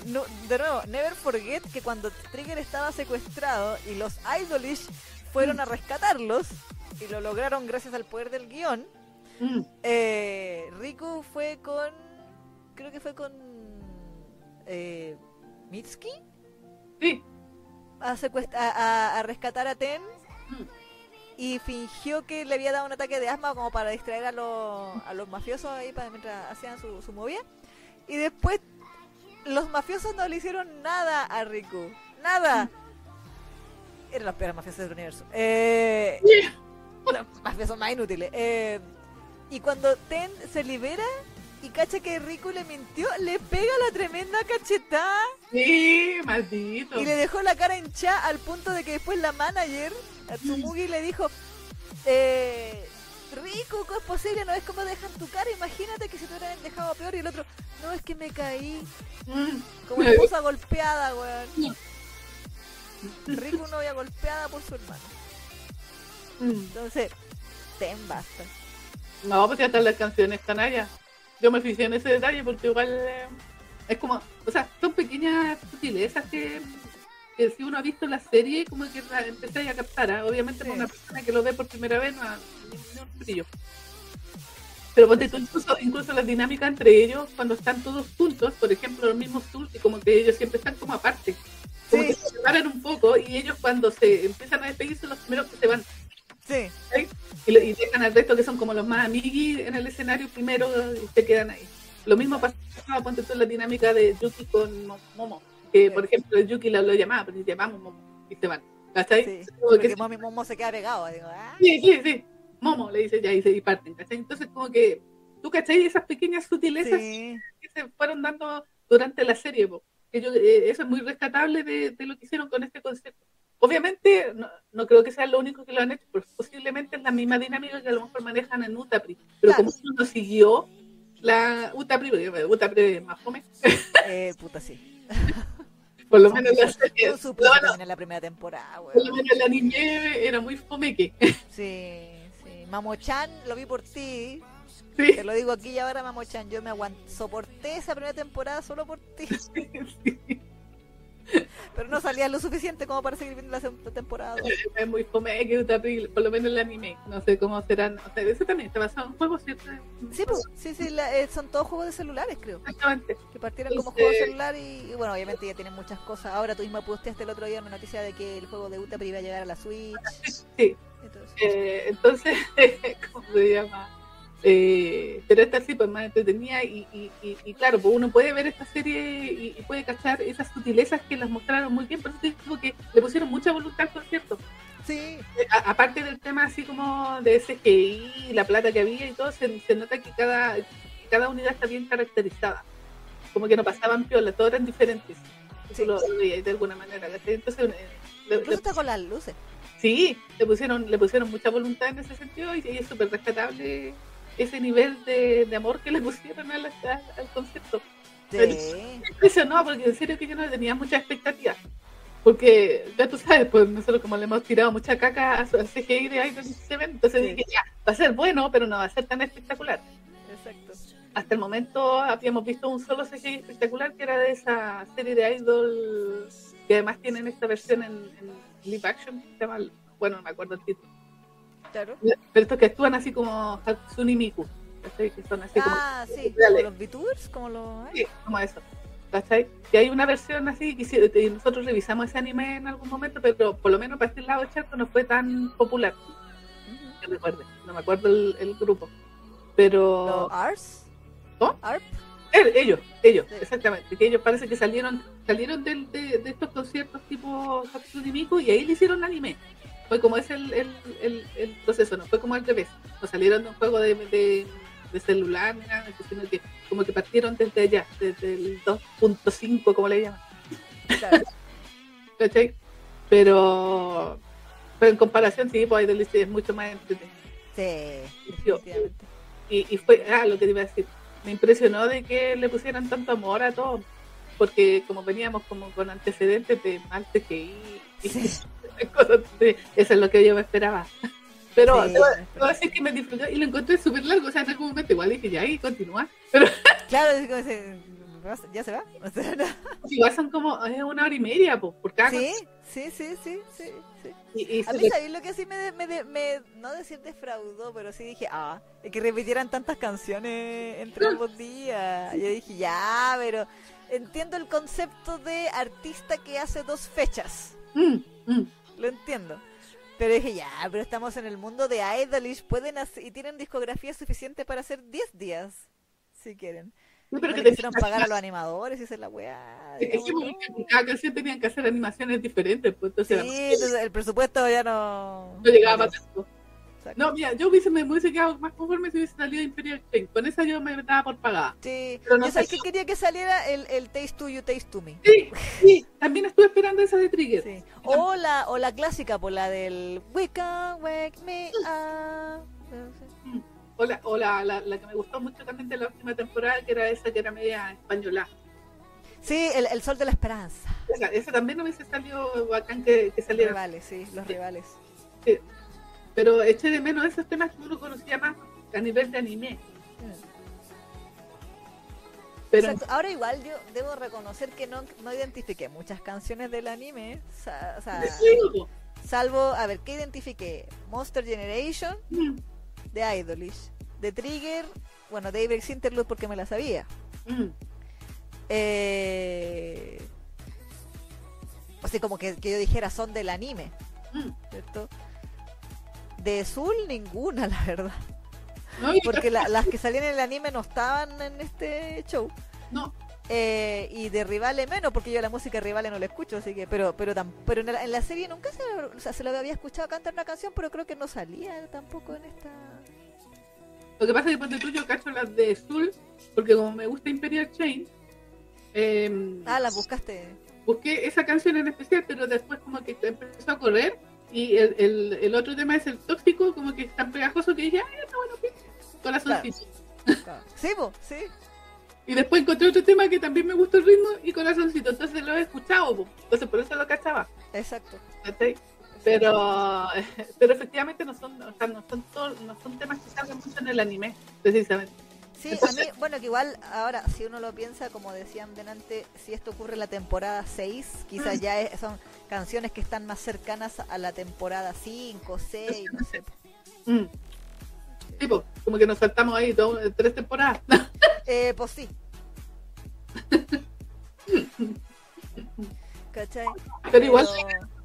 no, de nuevo, never forget que cuando Trigger estaba secuestrado y los Idolish fueron a rescatarlos y lo lograron gracias al poder del guion,
Mm.
eh, Riku fue con. Creo que fue con. Eh, Mitsuki
Sí.
a, secuest- a, a- rescatar a Ten
Mm.
y fingió que le había dado un ataque de asma como para distraer a los, a los mafiosos ahí para mientras hacían su, su movida. Y después los mafiosos no le hicieron nada a Riku. Nada. Eran los peores mafiosos del universo. Eh, los mafiosos más inútiles. Eh, y cuando Ten se libera y cacha que Riku le mintió, le pega la tremenda cachetada
Sí, maldito.
y le dejó la cara hinchada al punto de que después la manager, Tsumugi, le dijo, eh, Rico, ¿cómo es posible? ¿No es como dejan tu cara? Imagínate que se te hubieran dejado peor y el otro, no, es que me caí
Mm.
como esposa golpeada, weón. Rico una novia golpeada por su hermano.
Mm.
Entonces, ten basta.
No, pues ya están las canciones canallas. Yo me fijé en ese detalle porque igual eh, es como, o sea, son pequeñas sutilezas que, que si uno ha visto la serie, como que la empecé a captar. ¿ah? Obviamente,
Sí.
para una persona que lo ve por primera vez, no, ni un brillo. Pero ponte tú, incluso, incluso las dinámicas entre ellos, cuando están todos juntos, por ejemplo, los mismos Tulsi, como que ellos siempre están como aparte. Como
Sí.
que se separan un poco y ellos cuando se empiezan a despedir son los primeros que se van.
Sí,
y, lo- y dejan al resto que son como los más amiguis en el escenario primero y se quedan ahí. Lo mismo pasaba, ponte tú la dinámica de Yuki con Mo- Momo, que por ejemplo Yuki lo, lo llamaba, pero dice vamos Momo, y se van. ¿Cachai?
sí. Porque
que-
Momo, Momo se queda pegado. Digo, ah,
sí, sí, sí. Momo le dice ya y se y parten, ¿cachai? Entonces como que tú cachai esas pequeñas sutilezas
sí.
que se fueron dando durante la serie, po. que yo, eh, eso es muy rescatable de, de lo que hicieron con este concepto. Obviamente, no, no creo que sea lo único que lo han hecho, posiblemente es la misma dinámica que a lo mejor manejan en Utapri. Pero
Claro.
como uno no siguió la Utapri, Utapri es más fome,
Eh, puta, sí.
por lo menos la serie,
supe
no, no,
la primera temporada,
por lo menos el anime era muy fome que.
Sí, sí. Mamo-chan, lo vi por ti.
Sí.
Te lo digo aquí y ahora, Mamochan, yo me aguanté, soporté esa primera temporada solo por ti.
Sí.
Pero no salía lo suficiente como para seguir viendo la segunda temporada.
Es muy fome, que terrible, por lo menos el anime. No sé cómo serán. O sea, eso también está basado en juegos, ¿cierto?
Sí, pues, sí, sí, la- eh, son todos juegos de celulares, creo.
Exactamente.
Que partieron como
Entonces-
juego de celular y, y bueno, obviamente ya tienen muchas cosas. Ahora tú misma posteaste el otro día una noticia de que el juego de Utah iba a llegar a la Switch.
Sí.
Entonces,
Eh, entonces, ¿cómo se llama? Eh, pero esta sí, pues más entretenida y, y, y, y claro, pues uno puede ver esta serie y, puede cachar esas sutilezas que las mostraron muy bien, por eso te digo que le pusieron mucha voluntad al concierto.
sí,
Eh, a- aparte del tema así como de CGI, la plata que había y todo, se, se nota que cada, cada unidad está bien caracterizada. Como que no pasaban piola, todos eran diferentes.
Sí.
Eso lo, veía de alguna manera. Entonces, eh, le-
incluso
le-
está con las luces.
Sí, le pusieron, le pusieron mucha voluntad en ese sentido y, y es súper rescatable ese nivel de, de amor que le pusieron al, al, al concepto.
Sí.
Me impresionó porque en serio que yo no tenía muchas expectativas. Porque ya tú sabes, pues nosotros como le hemos tirado mucha caca a su CGI de Iron Seven, entonces
Sí.
dije, ya, va a ser bueno, pero no va a ser tan espectacular.
Exacto.
Hasta el momento habíamos visto un solo CGI espectacular que era de esa serie de Idol que además tienen esta versión en, en live action, que se llama, bueno, no me acuerdo el título.
Claro.
Pero estos que actúan así como Hatsune Miku, ¿cachai? Que son así como,
Ah, sí, como
Dale.
los VTubers, como los...
sí, como eso, ¿cachai? Y hay una versión así que sí, nosotros revisamos ese anime en algún momento, pero por lo menos para este lado charco no fue tan popular,
Ujú.
que recuerde, no me acuerdo el, el grupo. Pero
Los ARS.
¿Cómo?
ARP.
Ellos, ellos,
Sí.
exactamente, que ellos parece que salieron salieron del- de, de estos conciertos tipo Hatsune Miku y ahí le hicieron anime. Fue como es el, el, el, el proceso, no fue como al revés. No salieron de un juego de, de, de celular, ni nada, sino que como que partieron desde allá, desde el 2.5, como le llaman.
Claro.
¿cachai? Pero, pero en comparación, sí, pues Idol es mucho más entretenido.
Sí,
Yo-. Y, y fue, ah, lo que te iba a decir, me impresionó de que le pusieran tanto amor a todo, porque como veníamos como con antecedentes de mal CGI y
Sí.
cosas eso es lo que yo me esperaba. Pero
Sí,
decir que me disfruté y lo encontré súper largo, o sea, en algún momento igual dije, ya, y continúa. Pero
Claro, es como ¿ya se va? O sea, no.
igual son como es una hora y media po, por cada
Sí, sí, sí, sí, sí, sí.
y, y
A mí, ¿sabéis lo que sí me, me, me- no decir defraudó, pero sí dije, ah, es que repitieran tantas canciones entre ambos días. Yo dije, ya, pero entiendo el concepto de artista que hace dos fechas.
Mm, mm.
Lo entiendo. Pero dije, ya, pero estamos en el mundo de Idolish, pueden hacer, y tienen discografía suficiente para hacer 10 días, si quieren.
Sí, pero que
quisieron pagar a los animadores y hacer la weá.
Es que cada canción tenían que hacer animaciones diferentes, pues
Sí,
entonces
entonces el presupuesto ya no...
no llegaba para tanto.
Exacto.
No, mira, yo hubiese, me hubiese quedado más conforme si hubiese salido Imperial Chain. Con esa yo me daba por pagada.
Sí,
Pero no
yo sabía que quería que saliera el, el Taste to You, Taste to Me.
Sí, sí, también estuve esperando esa de Trigger.
Sí. O la, o la clásica, por la del We can wake me up.
O, la, o la, la, la que me gustó mucho también de la última temporada, que era esa que era media española.
Sí, el, el sol de la esperanza.
Esa, esa también no hubiese salido bacán que, que
Los
saliera.
rivales, sí, los rivales.
Pero eché de menos esos temas que uno conocía más a nivel de anime. Pero
Exacto. Ahora igual yo debo reconocer que no, no identifiqué muchas canciones del anime. sa- o sea,
Sí, po.
salvo, a ver, ¿qué identifiqué? Monster Generation,
Mm,
de Idolish. De Trigger, bueno, de Avex Interlude porque me la sabía.
mm.
Eh... O sea, como que, que yo dijera son del anime,
Mm.
¿cierto? De Zul ninguna, la verdad.
No,
Porque la- las que salían en el anime no estaban en este show.
no,
Eh, y de Rivales menos, porque yo la música de Rivales no la escucho, así que, pero pero pero en la, en la serie nunca se, o sea, se lo había escuchado cantar una canción, pero creo que no salía tampoco en esta...
Lo que pasa es que ponte tú yo cacho las de Zul, porque como me gusta Imperial Chain, eh,
Ah, las buscaste.
busqué esa canción en especial, pero después como que empezó a correr y el, el, el otro tema es el tóxico, como que es tan pegajoso que dije, ay, está bueno, corazoncito.
Sí, po, sí.
Y después encontré otro tema que también me gustó el ritmo y corazoncito, entonces lo he escuchado, po. entonces por eso lo cachaba.
Exacto.
Pero, pero efectivamente no son, o sea, no son, todos, no son temas que salgan mucho en el anime, precisamente.
Sí, a mí, bueno, que igual ahora, si uno lo piensa, como decían delante, si esto ocurre en la temporada 6, quizás ya es- son canciones que están más cercanas a la temporada 5, 6, no sé.
Mm. Tipo, como que nos saltamos ahí dos, tres temporadas.
Eh, pues sí. ¿Cachai?
Pero igual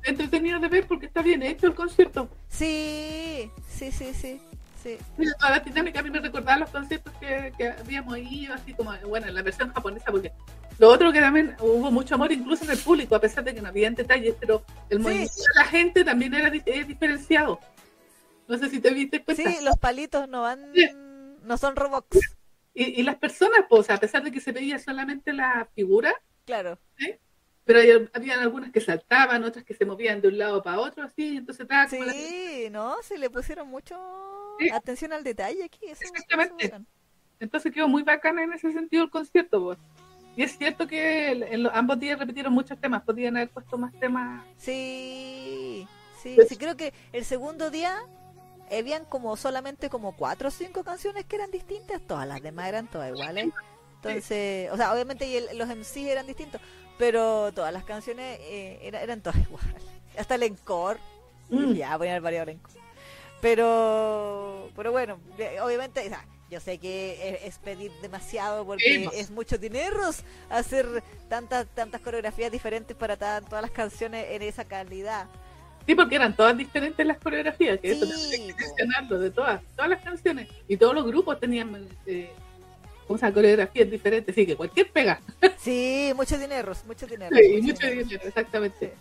entretenido de ver porque está bien hecho el concierto.
Sí, sí, sí, sí. Sí.
Toda la dinámica a mí me recordaba los conciertos que, que habíamos ido, así como, bueno, en la versión japonesa, porque lo otro que también hubo mucho amor incluso en el público, a pesar de que no había detalles, pero el
Sí.
movimiento de la gente también era diferenciado. No sé si te viste cuenta.
Sí, los palitos no van,
Sí.
no son Robux.
Y, y las personas, pues, a pesar de que se veía solamente la figura,
Claro.
pero hay- habían algunas que saltaban, otras que se movían de un lado para otro, así, entonces estaba como la-
Sí, ¿no? Se le pusieron mucho
Sí.
atención al detalle aquí. Eso,
Exactamente. Entonces quedó muy bacana en ese sentido el concierto, pues. Y es cierto que en los- ambos días repitieron muchos temas, podían haber puesto más temas.
Sí, sí,
Pues-
sí, creo que el segundo día habían como solamente como cuatro o cinco canciones que eran distintas, todas las demás eran todas iguales. Entonces, o sea, obviamente y el- los MC eran distintos, pero todas las canciones eh, era- eran todas iguales. Hasta el encore,
Mm.
ya voy a variado el encore. Pero, pero bueno, obviamente, yo sé que es, pedir demasiado porque
pues.
es mucho dinero hacer tantas tantas coreografías diferentes para todas las canciones en esa calidad.
Sí, porque eran todas diferentes las coreografías, que eso
Sí,
también hay que
po.
mencionarlo, de todas, todas las canciones. Y todos los grupos tenían eh, coreografías diferentes, sí, que cualquier pega.
Sí, mucho dinero, mucho dinero.
Sí, mucho dinero, exactamente.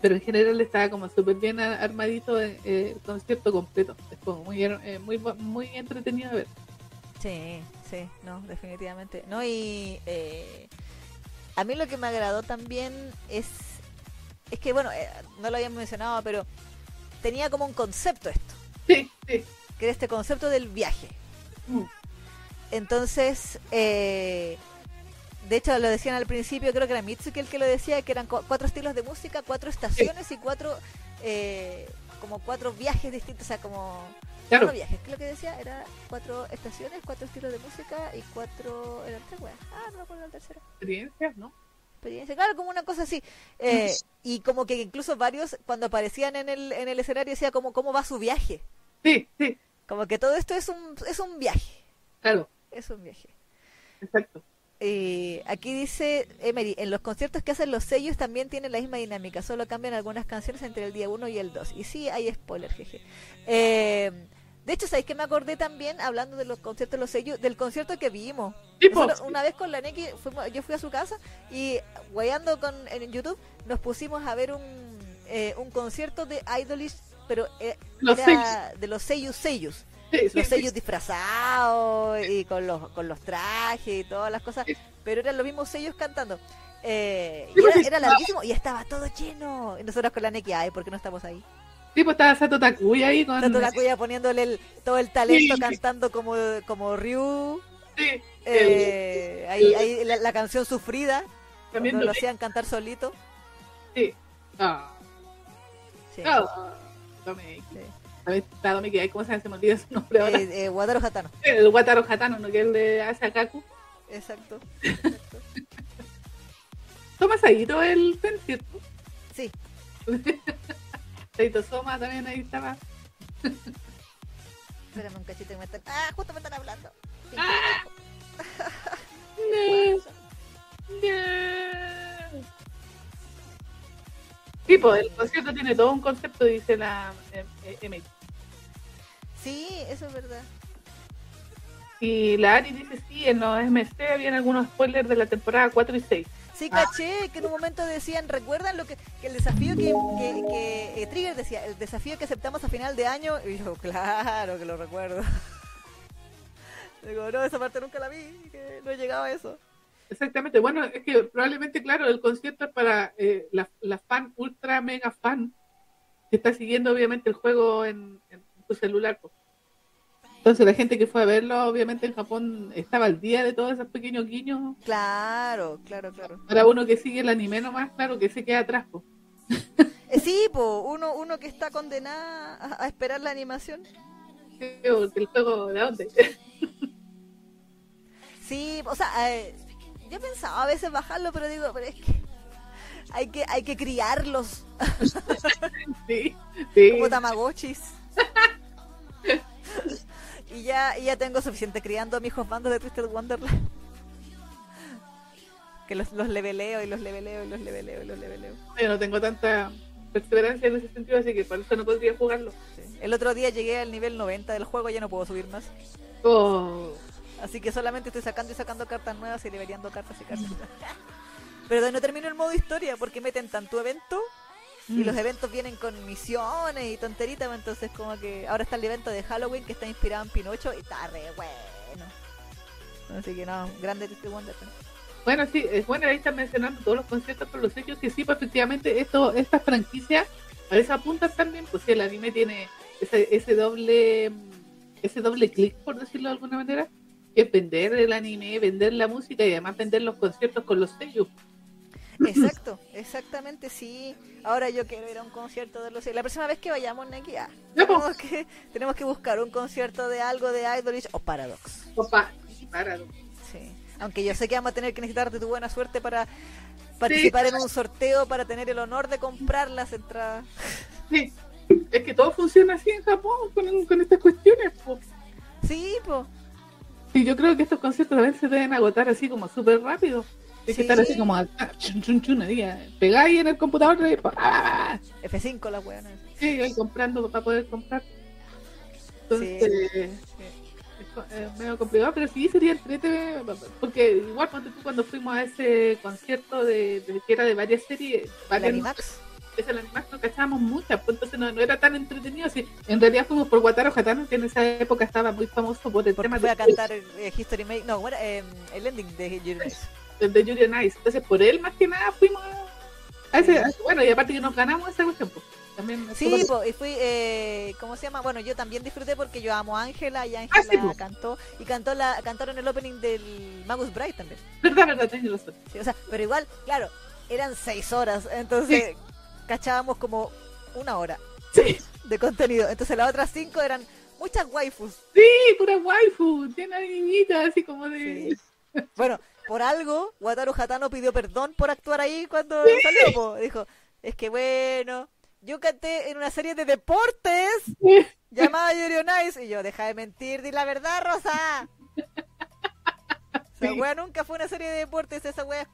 Pero en general estaba como súper bien armadito eh, el concierto completo. Es como muy, eh, muy, muy entretenido de ver.
Sí, sí, no, definitivamente. No, y eh, a mí lo que me agradó también es, es que, bueno, eh, no lo habíamos mencionado, pero tenía como un concepto esto,
Sí, sí.
que era este concepto del viaje.
Mm.
Entonces, eh, de hecho lo decían al principio, creo que era Mitsuki el que lo decía, que eran cu- cuatro estilos de música, cuatro estaciones y cuatro, eh, como cuatro viajes distintos, o sea, como...
Claro.
No viajes, ¿qué es lo que decía? Era cuatro estaciones, cuatro estilos de música y cuatro... Eran tres weas. Ah, no me acuerdo la tercera.
Experiencias, ¿no?
Experiencia, claro, como una cosa así. Eh, y como que incluso varios, cuando aparecían en el, en el escenario, decía como cómo va su viaje.
Sí, sí,
Como que todo esto es un, es un viaje.
claro,
Es un viaje.
exacto.
Eh, aquí dice Emery, en los conciertos que hacen los sellos también tienen la misma dinámica, solo cambian algunas canciones entre el día 1 y el 2. Y sí, hay spoiler, jeje. Eh, de hecho, ¿sabéis que me acordé también, hablando de los conciertos de los sellos, del concierto que vimos? Nosotros, una vez con la Neki, fuimos- yo fui a su casa y, guayando con, en YouTube, nos pusimos a ver un, eh, un concierto de Idolish, pero eh,
Los
era de los sellos sellos los sellos disfrazados y con los, con los trajes y todas las cosas, pero eran los mismos sellos cantando. Eh, y era, era larguísimo y estaba todo lleno. Y nosotros con la Neki, ay, ¿por qué no estamos ahí?
Sí, pues estaba Sato Takuya ahí con...
Tanto Takuya poniéndole el- todo el talento
Sí.
cantando como, como Ryu.
Sí,
eh, ahí, ahí la, la canción sufrida,
también
lo hacían cantar solito.
Sí. Ah,
Sí.
ah.
Sí.
Ahí, ¿cómo se? Se me olvida su nombre ahora.
Eh, eh, Wataru Hatano.
El Wataru Hatano, ¿no? Que él le hace a Kaku.
Exacto. exacto.
Toma Saito el ten, ¿cierto?
Sí.
Saito Soma también ahí estaba.
Espérame un cachito que me están... Ah, justo me están hablando.
Ah. Sí, pues el concierto tiene todo un concepto, dice la eh, eh.
Sí, eso es verdad.
Y la Ari dice, sí, en los MC habían algunos spoilers de la temporada 4 y 6.
Sí, caché que en un momento decían, ¿recuerdan lo que, que el desafío que, que, que, eh, Trigger decía, el desafío que aceptamos a final de año? Y yo, claro que lo recuerdo. Digo, no, esa parte nunca la vi, que no llegaba a eso.
Exactamente, bueno, es que probablemente, claro, el concierto es para eh, la, la fan, ultra mega fan, que está siguiendo obviamente el juego en, en su celular. pues. Entonces la gente que fue a verlo, obviamente en Japón, estaba al día de todos esos pequeños guiños.
Claro, claro, claro.
Para uno que sigue el anime nomás, claro que se queda atrás. pues.
Eh, sí, po, uno, uno que está condenada a, a esperar la animación.
Sí, porque el juego, ¿de dónde?
Sí, o sea, eh, yo pensaba a veces bajarlo, pero digo, pero es que hay que, hay que criarlos
sí, sí.
como tamagotchis. y ya, y ya tengo suficiente criando a mis hijos bandos de Twisted Wonderland. que los, los leveleo y los leveleo y los leveleo y los leveleo.
Yo no tengo tanta perseverancia en ese sentido, así que por eso no podría jugarlo.
Sí. El otro día llegué al nivel 90 del juego, ya no puedo subir más.
Oh,
Así que solamente estoy sacando y sacando cartas nuevas y liberiando cartas y cartas. Pero no termino el modo historia porque meten tanto evento y
Mm.
los eventos vienen con misiones y tonteritas, pues, entonces como que ahora está el evento de Halloween que está inspirado en Pinocho y está re bueno. Así que no, grande Twisted Wonderland.
Bueno, sí, es bueno, ahí están mencionando todos los conceptos con los hechos que sí, pues efectivamente esto, esta franquicia a veces apuntan también, pues sí, el anime tiene ese, ese doble ese doble clic, por decirlo de alguna manera, que es vender el anime, vender la música y además vender los conciertos con los sellos.
Exacto, exactamente, sí. Ahora yo quiero ir a un concierto de los... La próxima vez que vayamos, Neki, ah, tenemos, que, tenemos que buscar un concierto de algo de Idolish o Paradox.
Opa, y para,
Sí. Aunque yo sé que vamos a tener que necesitar de tu buena suerte para participar en un sorteo para tener el honor de comprar las entradas.
sí. Es que todo funciona así en Japón con, con estas cuestiones. po.
Sí, po.
Y yo creo que estos conciertos a veces se deben agotar así como súper rápido. Hay que
Sí.
estar así como ah, chun, chun, chun, pegáis en el computador y pa, ah,
F5 la weona.
sí, ahí comprando para poder comprar. Entonces, es co- es medio complicado, pero sí sería entrete, porque igual tú cuando fuimos a ese concierto de, de- que era de varias series, varias,
Animax.
ese Animax no cachábamos muchas, pues entonces no, no era tan entretenido así. En realidad fuimos por Wataru Hatano, que en esa época estaba muy famoso por el
Porque
tema de,
a cantar eh, History Make. No. Eh, el ending de Yuri Nice.
de Yuri on Ice. Entonces por él más que nada fuimos a ese, ese- bueno, y aparte que nos ganamos esa cuestión, pues. También
Sí, po, y fui, eh, ¿cómo se llama? Bueno, yo también disfruté porque yo amo a Ángela y
Ah,
Ángela
sí, po.
cantó y cantó la cantaron el opening del Magus Bright también.
verdad, verdad, razón.
Sí, o sea, pero igual, claro, eran seis horas, entonces cachábamos como una hora
Sí,
de contenido. Entonces las otras cinco eran muchas waifus.
sí, pura waifu, llena de niñitas, así como de...
Bueno, por algo, Wataru Hatano pidió perdón por actuar ahí cuando salió. po. Dijo, es que bueno, yo canté en una serie de deportes llamada Yuri on Ice. Y yo, deja de mentir, di la verdad, Rosa. Esa
Sí.
wea nunca fue una serie de deportes, esa wea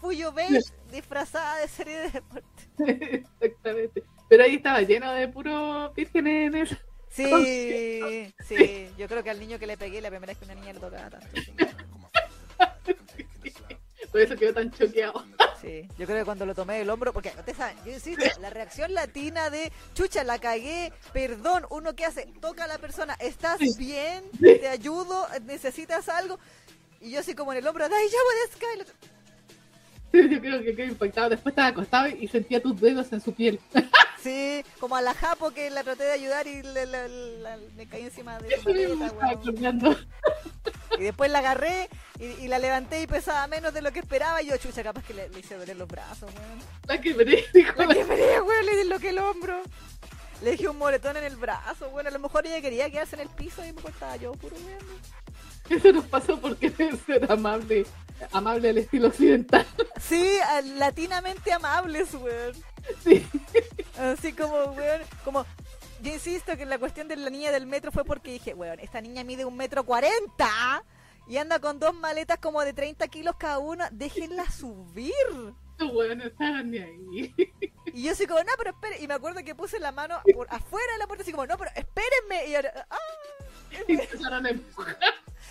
fui yo beige disfrazada de serie de deportes.
Exactamente. Pero ahí estaba lleno de puro vírgenes en eso.
Sí, sí, yo creo que al niño que le pegué la primera vez que una niña le tocaba tanto.
Por eso quedó tan choqueado.
Sí, yo creo que cuando lo tomé del hombro, porque ustedes saben, yo insisto, la reacción latina de chucha, la cagué, perdón, uno que hace, toca a la persona, ¿estás bien? ¿Te ayudo? ¿Necesitas algo? Y yo así como en el hombro, ¡ay, ya puedes caer!
Yo creo que quedó impactado. Después estaba acostado y sentía tus dedos en su piel.
Sí, como a la Japo que la traté de ayudar y le- me caí encima de su maleta, weón.
acordando.
Y después la agarré y, y la levanté y pesaba menos de lo que esperaba. Y yo, chucha, capaz que le, hice doler los brazos, weón.
La que me dijo.
La que me weón, le disloqué el hombro. Le dejé un moretón en el brazo, bueno, a lo mejor ella quería quedarse en el piso y me cortaba yo, puro weón.
Eso nos pasó porque ser amable. Amable al estilo occidental.
Sí, latinamente amables, weón.
Sí.
Así como, weón, como... Yo insisto que la cuestión de la niña del metro fue porque dije, weón, esta niña mide un metro cuarenta y anda con dos maletas como de 30 kilos cada una, déjenla subir.
Bueno, no estaban ni ahí.
Y yo así como, no, pero espere. Y me acuerdo que puse la mano por afuera de la puerta, así como, no, pero espérenme. Y ahora, ah,
Y empezaron a empujar.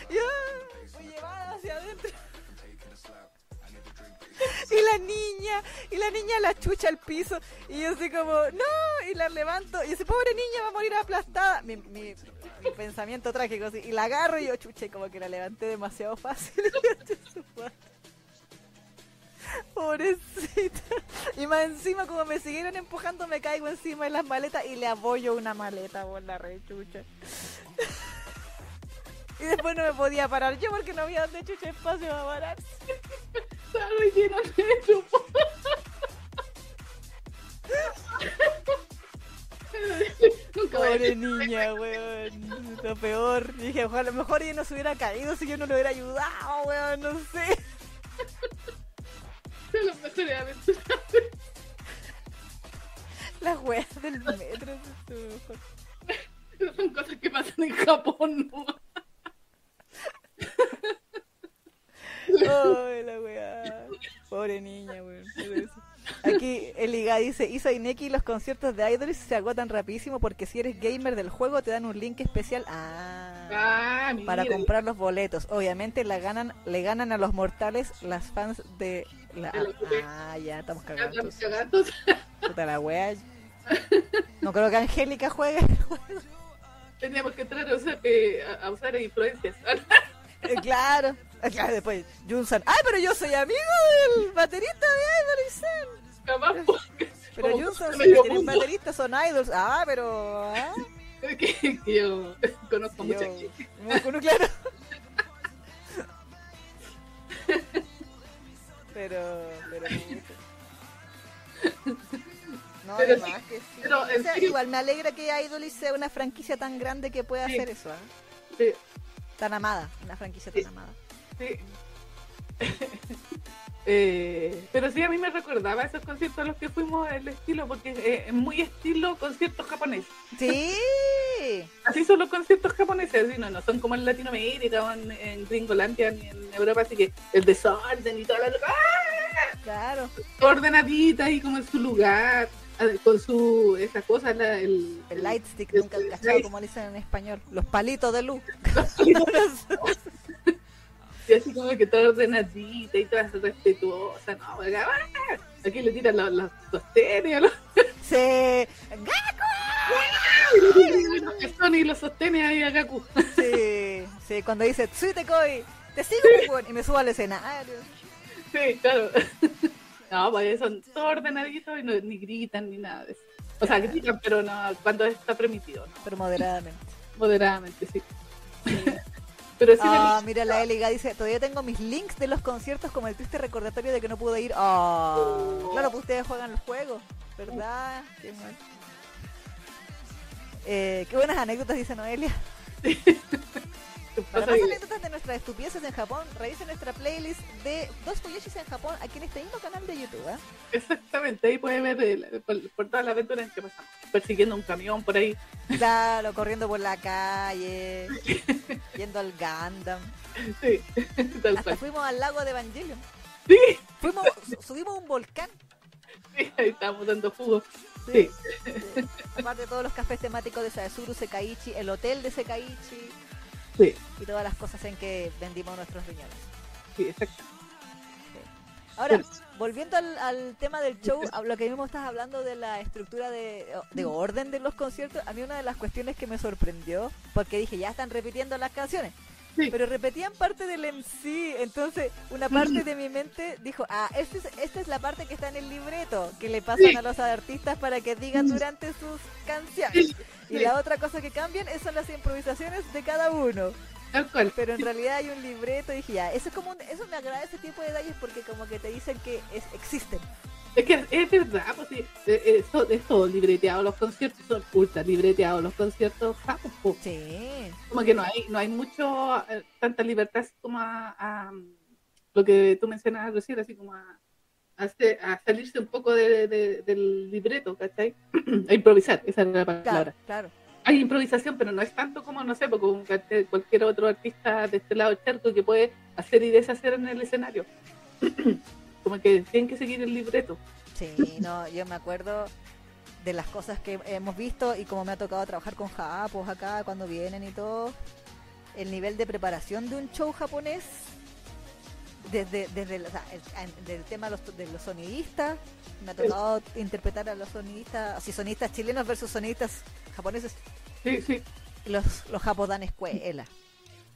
ya, fui llevada hacia adentro. Y la niña, y la niña la chucha al piso. Y yo así como, no, y la levanto. Y ese pobre niña va a morir aplastada. Mi, mi, mi pensamiento trágico así. Y la agarro y yo chucha, y como que la levanté demasiado fácil. Pobrecita. Y más encima, como me siguieron empujando, me caigo encima de las maletas y le apoyo una maleta por la rechucha. Y después no me podía parar yo porque no había donde chucha espacio para parar.
Estaba lleno de chupo.
Pobre niña, weón. Lo peor. Dije, ojalá, a lo mejor ella no se hubiera caído si yo no lo hubiera ayudado, weón, no sé.
Son las mejores aventuras.
Las weas del metro. eso.
Son cosas que pasan en Japón, ¿no?
Ay, la weá. Pobre niña, weón. Aquí el Liga dice, Isa y Neki los conciertos de Idols se agotan rapidísimo porque si eres gamer del juego te dan un link especial ah,
Ah, mira.
para comprar los boletos. Obviamente la ganan, le ganan a los mortales las fans de la... Ah, ya, estamos cagados. Puta la wea. No creo que Angélica juegue.
Teníamos que entrar a usar, eh, a- a usar influencias.
Eh, claro. Eh, Claro, después Junsan. ¡Ay, pero yo soy amigo del baterista de Idol!
Jamás
Pero Junsan, si tienen bateristas, son idols. Ah, pero. Ah,
que, que yo conozco mucha gente.
claro. Pero. Pero. No,
Pero
además
sí,
que sí.
pero
O sea, igual me alegra que Idol sea una franquicia tan grande que pueda hacer eso.
Sí,
Tan amada. Una franquicia tan amada.
Sí. Eh, pero sí, a mí me recordaba esos conciertos a los que fuimos el estilo, porque eh, es muy estilo conciertos japoneses.
Sí.
Así son los conciertos japoneses, así no, no son como en Latinoamérica o en, en Gringolandia ni en Europa, así que el desorden y toda la ¡ah!
Claro.
ordenadita y como en su lugar, eh, con su esa cosa, la, el,
El light stick,
el-
nunca
el
cachado como le dicen en español. Los palitos de luz.
y así como que toda ordenadita y toda respetuosa, no, acá, ¡ah! aquí le tiran los, los sostenes, los,
Se.
los Sony los sostenes ahí a Gaku.
Sí, sí, cuando dice Tsuitekoi, te sigo, weón", y me subo al escenario.
Sí, claro. No, pues son todos ordenaditos y no, ni gritan ni nada de eso. O sea, gritan, pero no, cuando está permitido, ¿no?
Pero moderadamente.
Moderadamente, sí. Pero sí,
Ah, mira, la Eliga dice: Todavía tengo mis links de los conciertos como el triste recordatorio de que no pude ir. Ah, claro, pues ustedes juegan los juegos, ¿verdad? Qué mal. Eh, qué buenas anécdotas, dice Noelia.
¿qué
Para más anécdotas de nuestras estupideces en Japón, revisen nuestra playlist de Dos Koyoshis en Japón aquí en este mismo canal de YouTube. ¿eh?
Exactamente, ahí puede ver el- por, por todas las aventuras en que pasamos. Persiguiendo un camión por ahí.
Claro, corriendo por la calle, yendo al Gundam.
Sí, tal
Hasta
cual.
fuimos al lago de Evangelion.
Sí,
Fuimos, su- subimos un volcán.
sí, ahí estamos dando jugo. Sí,
Sí. Aparte de todos los cafés temáticos de Saezuru, Sekaiichi, el hotel de Sekaiichi
sí,
y todas las cosas en que vendimos nuestros riñones.
sí, exacto.
Ahora, volviendo al, al tema del show, a lo que mismo estás hablando de la estructura de, de orden de los conciertos, a mí una de las cuestiones que me sorprendió, porque dije, ya están repitiendo las canciones,
Sí.
pero repetían parte del MC, entonces una parte de mi mente dijo, ah, este es- esta es la parte que está en el libreto, que le pasan
Sí.
a los artistas para que digan durante sus canciones. Y la otra cosa que cambian es- son las improvisaciones de cada uno.
Tal cual.
Pero en realidad hay un libreto y dije, ya, eso es como un- eso me agrada ese tipo de detalles porque como que te dicen que es, existen.
Es que es verdad, pues sí, eh, eh, so- es todo libreteado, los conciertos son ultra libreteados, los conciertos japos, po.
Sí.
como que no hay, no hay mucho, eh, tanta libertad así como a, a, lo que tú mencionabas recién, así como a, a, salirse un poco de- de- del libreto, ¿cachai? a improvisar, esa era la palabra.
claro.
Hay improvisación, pero no es tanto como, no sé, como cualquier- cualquier otro artista de este lado del charco que puede hacer y deshacer en el escenario. como que tienen que seguir el libreto.
Sí, no, yo me acuerdo de las cosas que hemos visto y como me ha tocado trabajar con japos acá cuando vienen y todo, el nivel de preparación de un show japonés, desde, desde el, tema de los, de los sonidistas, me ha tocado interpretar a los sonidistas, así sonidistas chilenos versus sonidistas japoneses,
Sí, sí,
los, los japos dan escuela.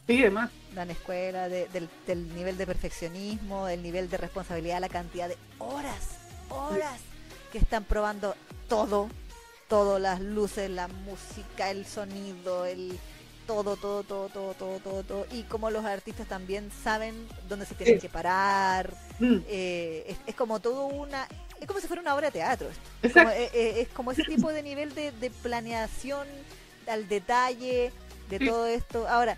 Sí, además.
dan escuela de- del, del nivel de perfeccionismo, del nivel de responsabilidad, la cantidad de horas, horas que están probando todo, todo, las luces, la música, el sonido, el todo, todo, todo, todo, todo, todo, todo. Y como los artistas también saben dónde se tienen
Sí.
que parar,
Mm,
eh, es, es como todo una es como si fuera una obra de teatro. esto.
Exacto.
Como, eh, eh, es como ese tipo de nivel de, de planeación al detalle de
Sí.
todo esto. Ahora,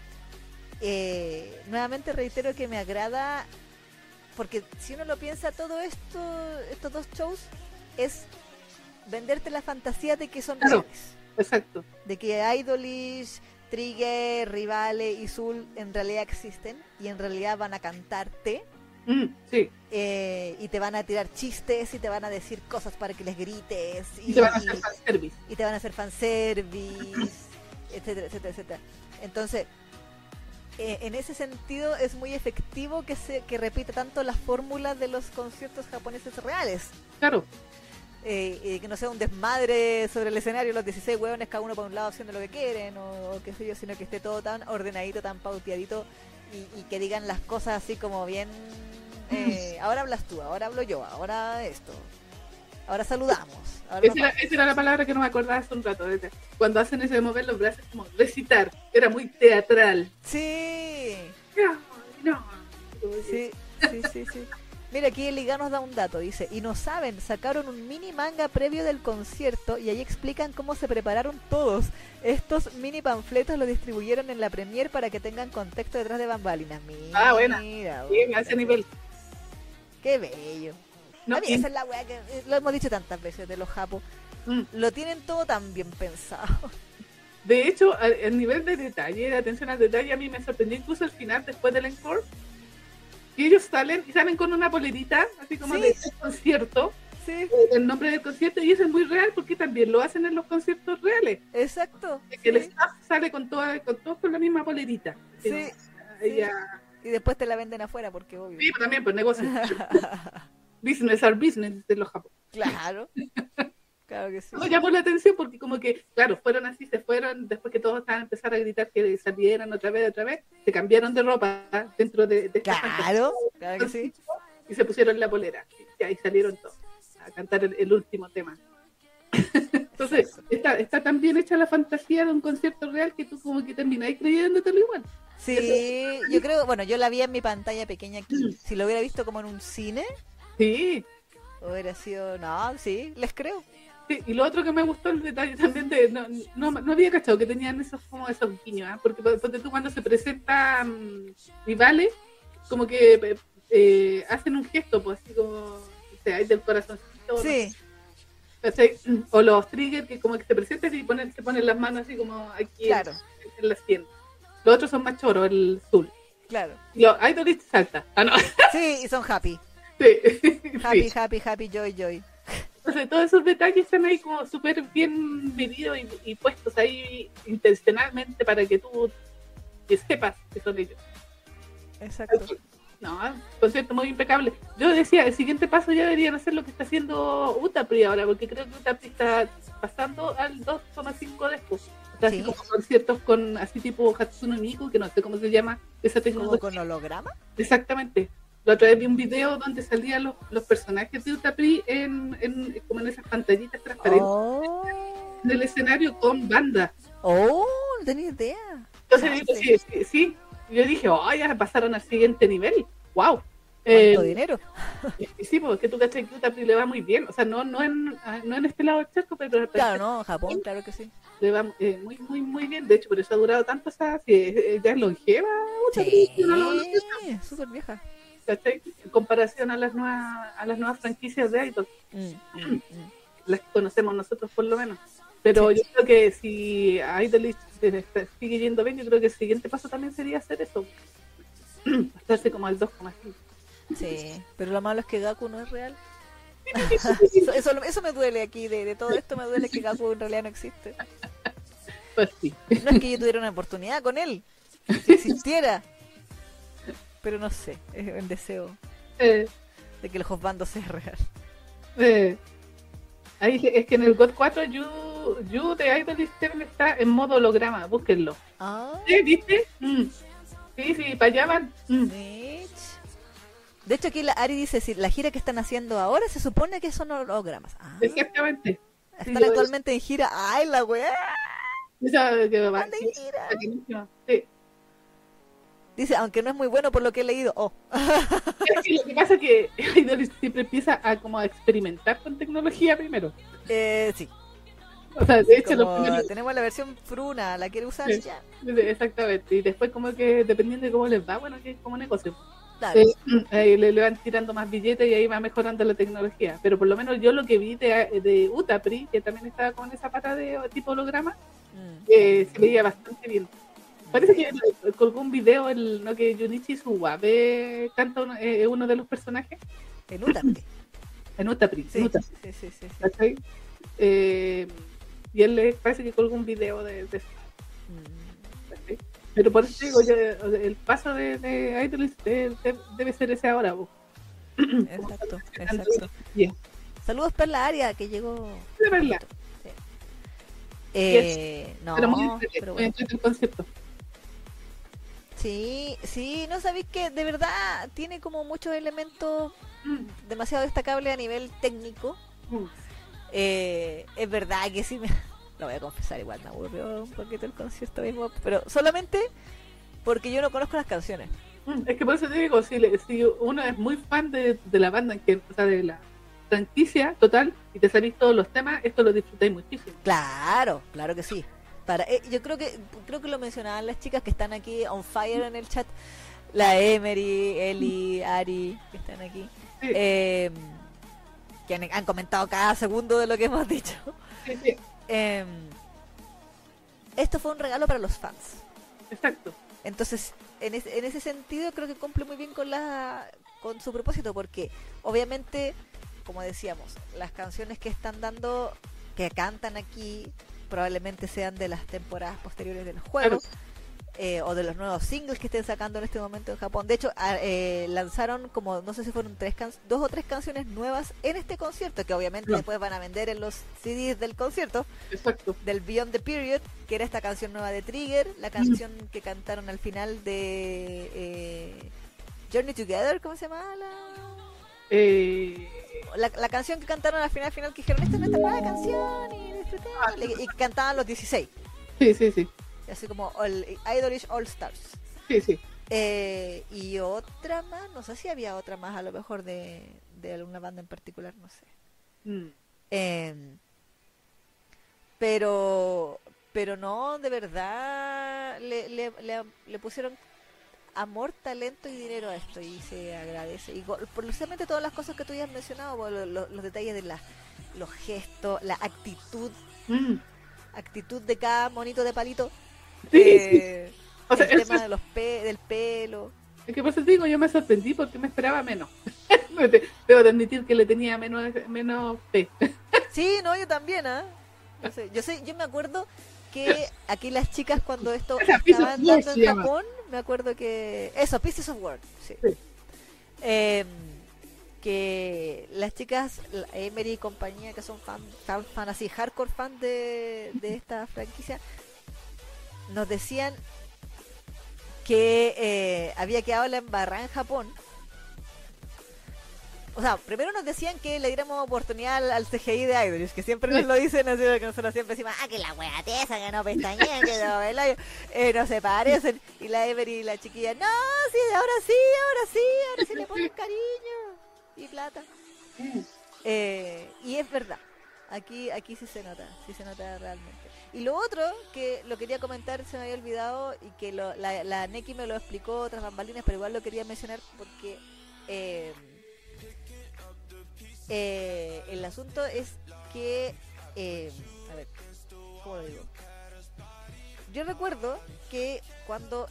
eh, nuevamente reitero que me agrada porque si uno lo piensa, todo esto, estos dos shows es venderte la fantasía de que son
Claro.
reales.
Exacto.
De que Idolish, Trigger, Rivale y Zul en realidad existen y en realidad van a cantarte
Mm, sí.
eh, y te van a tirar chistes y te van a decir cosas para que les grites
Y te van a hacer fanservice.
y te van a hacer fanservice, etcétera, etcétera, etcétera. Entonces, eh, en ese sentido es muy efectivo que se que repita tanto las fórmulas de los conciertos japoneses reales.
Claro.
Eh, y que no sea un desmadre sobre el escenario, los 16 hueones cada uno por un lado haciendo lo que quieren, o, o qué sé yo, sino que esté todo tan ordenadito, tan pauteadito, y, y que digan las cosas así como bien, eh, ahora hablas tú, ahora hablo yo, ahora esto, ahora saludamos. Ahora
Esa era, esa era la palabra que no me acordaba hace un rato. Cuando hacen ese de mover los brazos, como recitar. Era muy teatral.
Sí,
No, no.
sí, sí, sí, sí. Mira, aquí el Liga nos da un dato, dice, y no saben, sacaron un mini manga previo del concierto y ahí explican cómo se prepararon todos. Estos mini panfletos los distribuyeron en la premier para que tengan contexto detrás de bambalinas. Mira,
Ah, buena.
mira,
Bien, a ese nivel.
Qué bello.
No,
a mí
y-
esa es la weá que eh, lo hemos dicho tantas veces de los japos.
mm.
Lo tienen todo tan bien pensado.
De hecho, a- el nivel de detalle, de atención al detalle, a mí me sorprendió incluso al final, después del encore. Y ellos salen y salen con una polerita, así como
Sí.
de concierto,
Sí,
eh, el nombre del concierto, y eso es muy real porque también lo hacen en los conciertos reales.
exacto.
de que el
sí.
staff sale con toda, con todos con la misma polerita.
Sí,
ya-
Y después te la venden afuera porque obvio.
Sí, pero también, pues negocio. business are business de los japoneses.
Claro. Claro que sí.
Me llamó la atención porque como que, claro, fueron así, se fueron, después que todos estaban a empezar a gritar que salieran otra vez, otra vez, se cambiaron de ropa dentro de, de esta
Claro, claro que sí.
y se pusieron la polera. Y ahí salieron todos a cantar el, el último tema. Entonces, está, está tan bien hecha la fantasía de un concierto real que tú como que termináis creyéndotelo igual.
Sí, yo creo, bueno, yo la vi en mi pantalla pequeña aquí. Si lo hubiera visto como en un cine,
Sí,
hubiera sido, no, sí, les creo.
Sí, y lo otro que me gustó el detalle también de no, no, no había cachado que tenían esos como esos guiños, ¿ah? porque ponte tú cuando se presentan rivales, como que eh, eh, hacen un gesto, pues así como o sea, del corazoncito,
Sí,
o los triggers que como que se presentan y ponen, se ponen las manos así como aquí
claro,
en, en las sien. Los otros son más choros, el azul.
claro.
Y los idols salta. Ah, no.
Sí, y son happy.
Sí.
Happy,
Sí.
happy, happy, joy, joy.
Entonces, todos esos detalles están ahí como súper bien medidos y, y puestos ahí intencionalmente para que tú que sepas que son ellos.
Exacto.
No, concierto muy impecable. Yo decía, el siguiente paso ya deberían hacer lo que está haciendo Utapri ahora, porque creo que Utapri está pasando al 2,5 después. O sea, así
Sí.
como conciertos con así tipo Hatsuno Miku, que no sé cómo se llama esa
¿Como
tecnología.
con holograma?
Exactamente. La otra vez vi un video donde salían los, los personajes de Utapri en, en, como en esas pantallitas transparentes
Oh,
del escenario con banda.
oh, no tenía idea.
Entonces,
Ah,
digo,
sí.
sí, sí. Yo dije, oh, ya pasaron al siguiente nivel. ¡Wow!
¿Cuánto dinero?
y sí, porque tú cachai que Utapri le va muy bien. O sea, no, no, en, ah, no en este lado del charco, pero
Claro, ¿no? Japón, claro que sí.
le va eh, muy, muy, muy bien. De hecho, por eso ha durado tanto. O sea, eh, ya es longeva. Utapri,
Sí,
no lo-
súper vieja.
¿Cachai? En comparación a las nuevas, a las nuevas franquicias de Idol.
Mm, mm, mm.
las que conocemos nosotros por lo menos. Pero
Sí.
yo creo que si a está- sigue yendo bien, yo creo que el siguiente paso también sería hacer eso. Pasarse como al 2,5.
Sí, pero lo malo es que Gaku no es real. eso, eso, eso me duele aquí, de, de todo esto me duele que Gaku en realidad no existe.
Pues sí.
No es que yo tuviera una oportunidad con él, si existiera. Pero no sé, es el deseo
Eh,
de que el Josbando sea real.
eh, ahí es que en el God 4 Yu, Yu de Idolish 7 está en modo holograma, búsquenlo.
Ah,
¿Sí? ¿Viste? Mm. Sí, sí, para allá van. Mm.
De hecho aquí la Ari dice, si la gira que están haciendo ahora se supone que son hologramas. Ah,
Exactamente.
están
sí, yo-
actualmente en gira. ¡Ay, la weá!
Esa que va-
Anda en gira.
Sí.
Dice, aunque no es muy bueno por lo que he leído. Oh,
Es que lo que pasa que Idol siempre empieza a como a experimentar con tecnología primero.
Eh, sí.
O sea, de hecho, los primeros-
tenemos la versión fruna, la quiere usar
Sí.
ya.
Exactamente. Y después como que dependiendo de cómo les va, bueno, que es como negocio.
Claro.
Eh, le, le van tirando más billetes y ahí va mejorando la tecnología. Pero por lo menos yo lo que vi de, de Utapri, que también estaba con esa pata de tipo holograma,
Mm.
eh, se veía bastante bien. Parece que colgó un video el no que Junichi Suwabe canta uno, eh, uno de los personajes
En Utapri.
en Utapri.
Sí,
en
sí, sí, sí, sí.
Eh, y él le parece que colgó un video de, de eso,
Mm.
¿cachai? Pero por eso digo, yo, el paso de, de Idol de- de- debe ser ese ahora. vos.
Exacto, exacto.
Bien.
Saludos Perla Aria, que llegó. Sí. Eh, no,
Pero
bueno.
el concepto.
Sí, sí, no sabéis que de verdad tiene como muchos elementos
Mm,
demasiado destacables a nivel técnico.
mm.
Eh, es verdad que sí me... Lo voy a confesar igual, me aburrió un poquito el concierto mismo, pero solamente porque yo no conozco las canciones.
Mm, Es que por eso te digo, si, le- si uno es muy fan de, de la banda, que, o sea, de la franquicia total, y te salís todos los temas, esto lo disfrutáis muchísimo.
Claro, claro que sí. Para, eh, yo creo que creo que lo mencionaban las chicas que están aquí on fire en el chat, la Emery, Eli, Ari, que están aquí,
Sí,
eh, que han, han comentado cada segundo de lo que hemos dicho.
sí, sí,
Eh, esto fue un regalo para los fans.
exacto.
Entonces, en, es- en ese sentido creo que cumple muy bien con la con su propósito porque obviamente, como decíamos, las canciones que están dando que cantan aquí probablemente sean de las temporadas posteriores del juego eh, o de los nuevos singles que estén sacando en este momento en Japón. De hecho, a- eh, lanzaron como no sé si fueron tres can- dos o tres canciones nuevas en este concierto que obviamente
No.
después van a vender en los CDs del concierto
Exacto.
del Beyond the Period, que era esta canción nueva de Trigger, la canción que cantaron al final de eh, Journey Together, ¿cómo se llama?
Eh,
La, la, canción que cantaron al final, final que dijeron, esta es nuestra nueva canción y disfrutémosla", y, y cantaban los 16,
sí, sí, sí.
así como all, Idolish All Stars.
Sí, sí.
Eh, y otra más, no sé si había otra más a lo mejor de, de alguna banda en particular, no sé.
Mm.
Eh, pero pero no, de verdad le, le, le, le pusieron amor, talento y dinero a esto y se agradece. Y precisamente todas las cosas que tú ya has mencionado, bo- lo- lo- los detalles de la, los gestos, la actitud,
Mm.
actitud de cada monito de palito,
Sí,
eh,
O sea,
el tema
es-
de los pe del pelo.
Es que por eso te digo, yo me sorprendí porque me esperaba menos. Debo de admitir que le tenía menos, menos fe.
Sí, no, yo también, ¿ah? Sé, yo sé, yo me acuerdo que aquí las chicas cuando esto estaban dando en. Japón, me acuerdo que eso, Pieces of Work, sí.
Sí.
Em, que las chicas, la Emery y compañía, que son fan, fan, fan así, hardcore fan de, de esta franquicia, nos decían que eh, había quedado la embarrada en Japón. O sea, primero nos decían que le diéramos oportunidad al, al CGI de Idols, que siempre nos lo dicen, así que nosotros siempre decimos, ah, que la wea tesa, que no pestañean, que no, eh, no se parecen. Y la Emery y la chiquilla, no, sí, ahora sí, ahora sí, ahora sí le ponen cariño y plata. Eh, y es verdad, aquí aquí sí se nota, sí se nota realmente. Y lo otro que lo quería comentar, se me había olvidado y que lo- la, la Neki me lo explicó otras bambalinas, pero igual lo quería mencionar porque eh, eh, el asunto es que, eh, a ver, ¿cómo lo digo? Yo recuerdo que cuando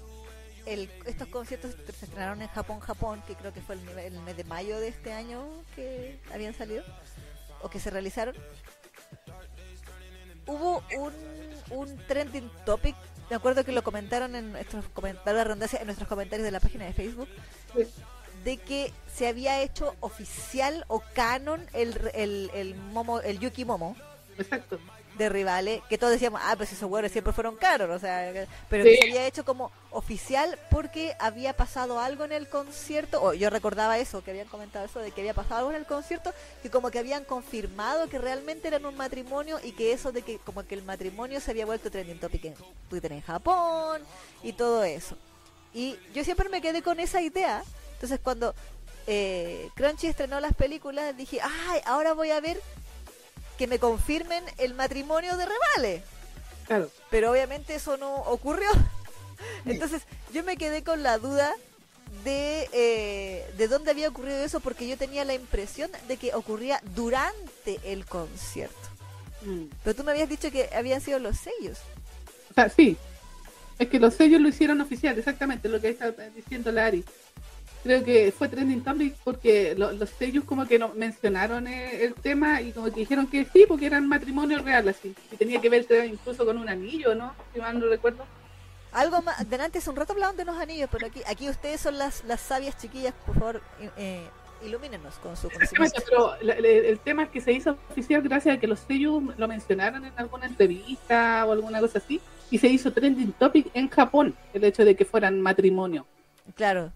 el, estos conciertos se estrenaron en Japón, Japón, que creo que fue el, el mes de mayo de este año que habían salido, o que se realizaron, hubo un, un trending topic, me acuerdo que lo comentaron en nuestros comentarios en nuestros comentarios de la página de Facebook. De que se había hecho oficial o canon el, el, el, momo, el Yuki Momo
Exacto.
de Rivale, que todos decíamos, ah, pues esos huevos siempre fueron caros, o sea, pero
Sí.
que se había hecho como oficial porque había pasado algo en el concierto, o yo recordaba eso, que habían comentado eso, de que había pasado algo en el concierto, que como que habían confirmado que realmente eran un matrimonio y que eso de que como que el matrimonio se había vuelto trending topic en Twitter en Japón y todo eso. Y yo siempre me quedé con esa idea, entonces cuando eh, Crunchy estrenó las películas, dije, ay, ahora voy a ver que me confirmen el matrimonio de Revale.
Claro.
Pero obviamente eso no ocurrió. Entonces yo me quedé con la duda de, eh, de dónde había ocurrido eso porque yo tenía la impresión de que ocurría durante el concierto.
Mm.
Pero tú me habías dicho que habían sido los sellos.
O sea, sí. Es que los sellos lo hicieron oficial, exactamente lo que está diciendo Larry. Creo que fue trending topic porque lo- los sellos como que no mencionaron eh, el tema y como que dijeron que sí, porque eran matrimonio real así. Y tenía que ver incluso con un anillo, ¿no? Si mal no recuerdo.
Algo más, delante hace un rato hablaban de unos anillos, pero aquí, aquí ustedes son las, las sabias chiquillas, por favor, eh, ilumínenos con su conocimiento.
pero la- la- el tema es que se hizo oficial gracias a que los sellos lo mencionaron en alguna entrevista o alguna cosa así. Y se hizo trending topic en Japón, el hecho de que fueran matrimonio.
Claro.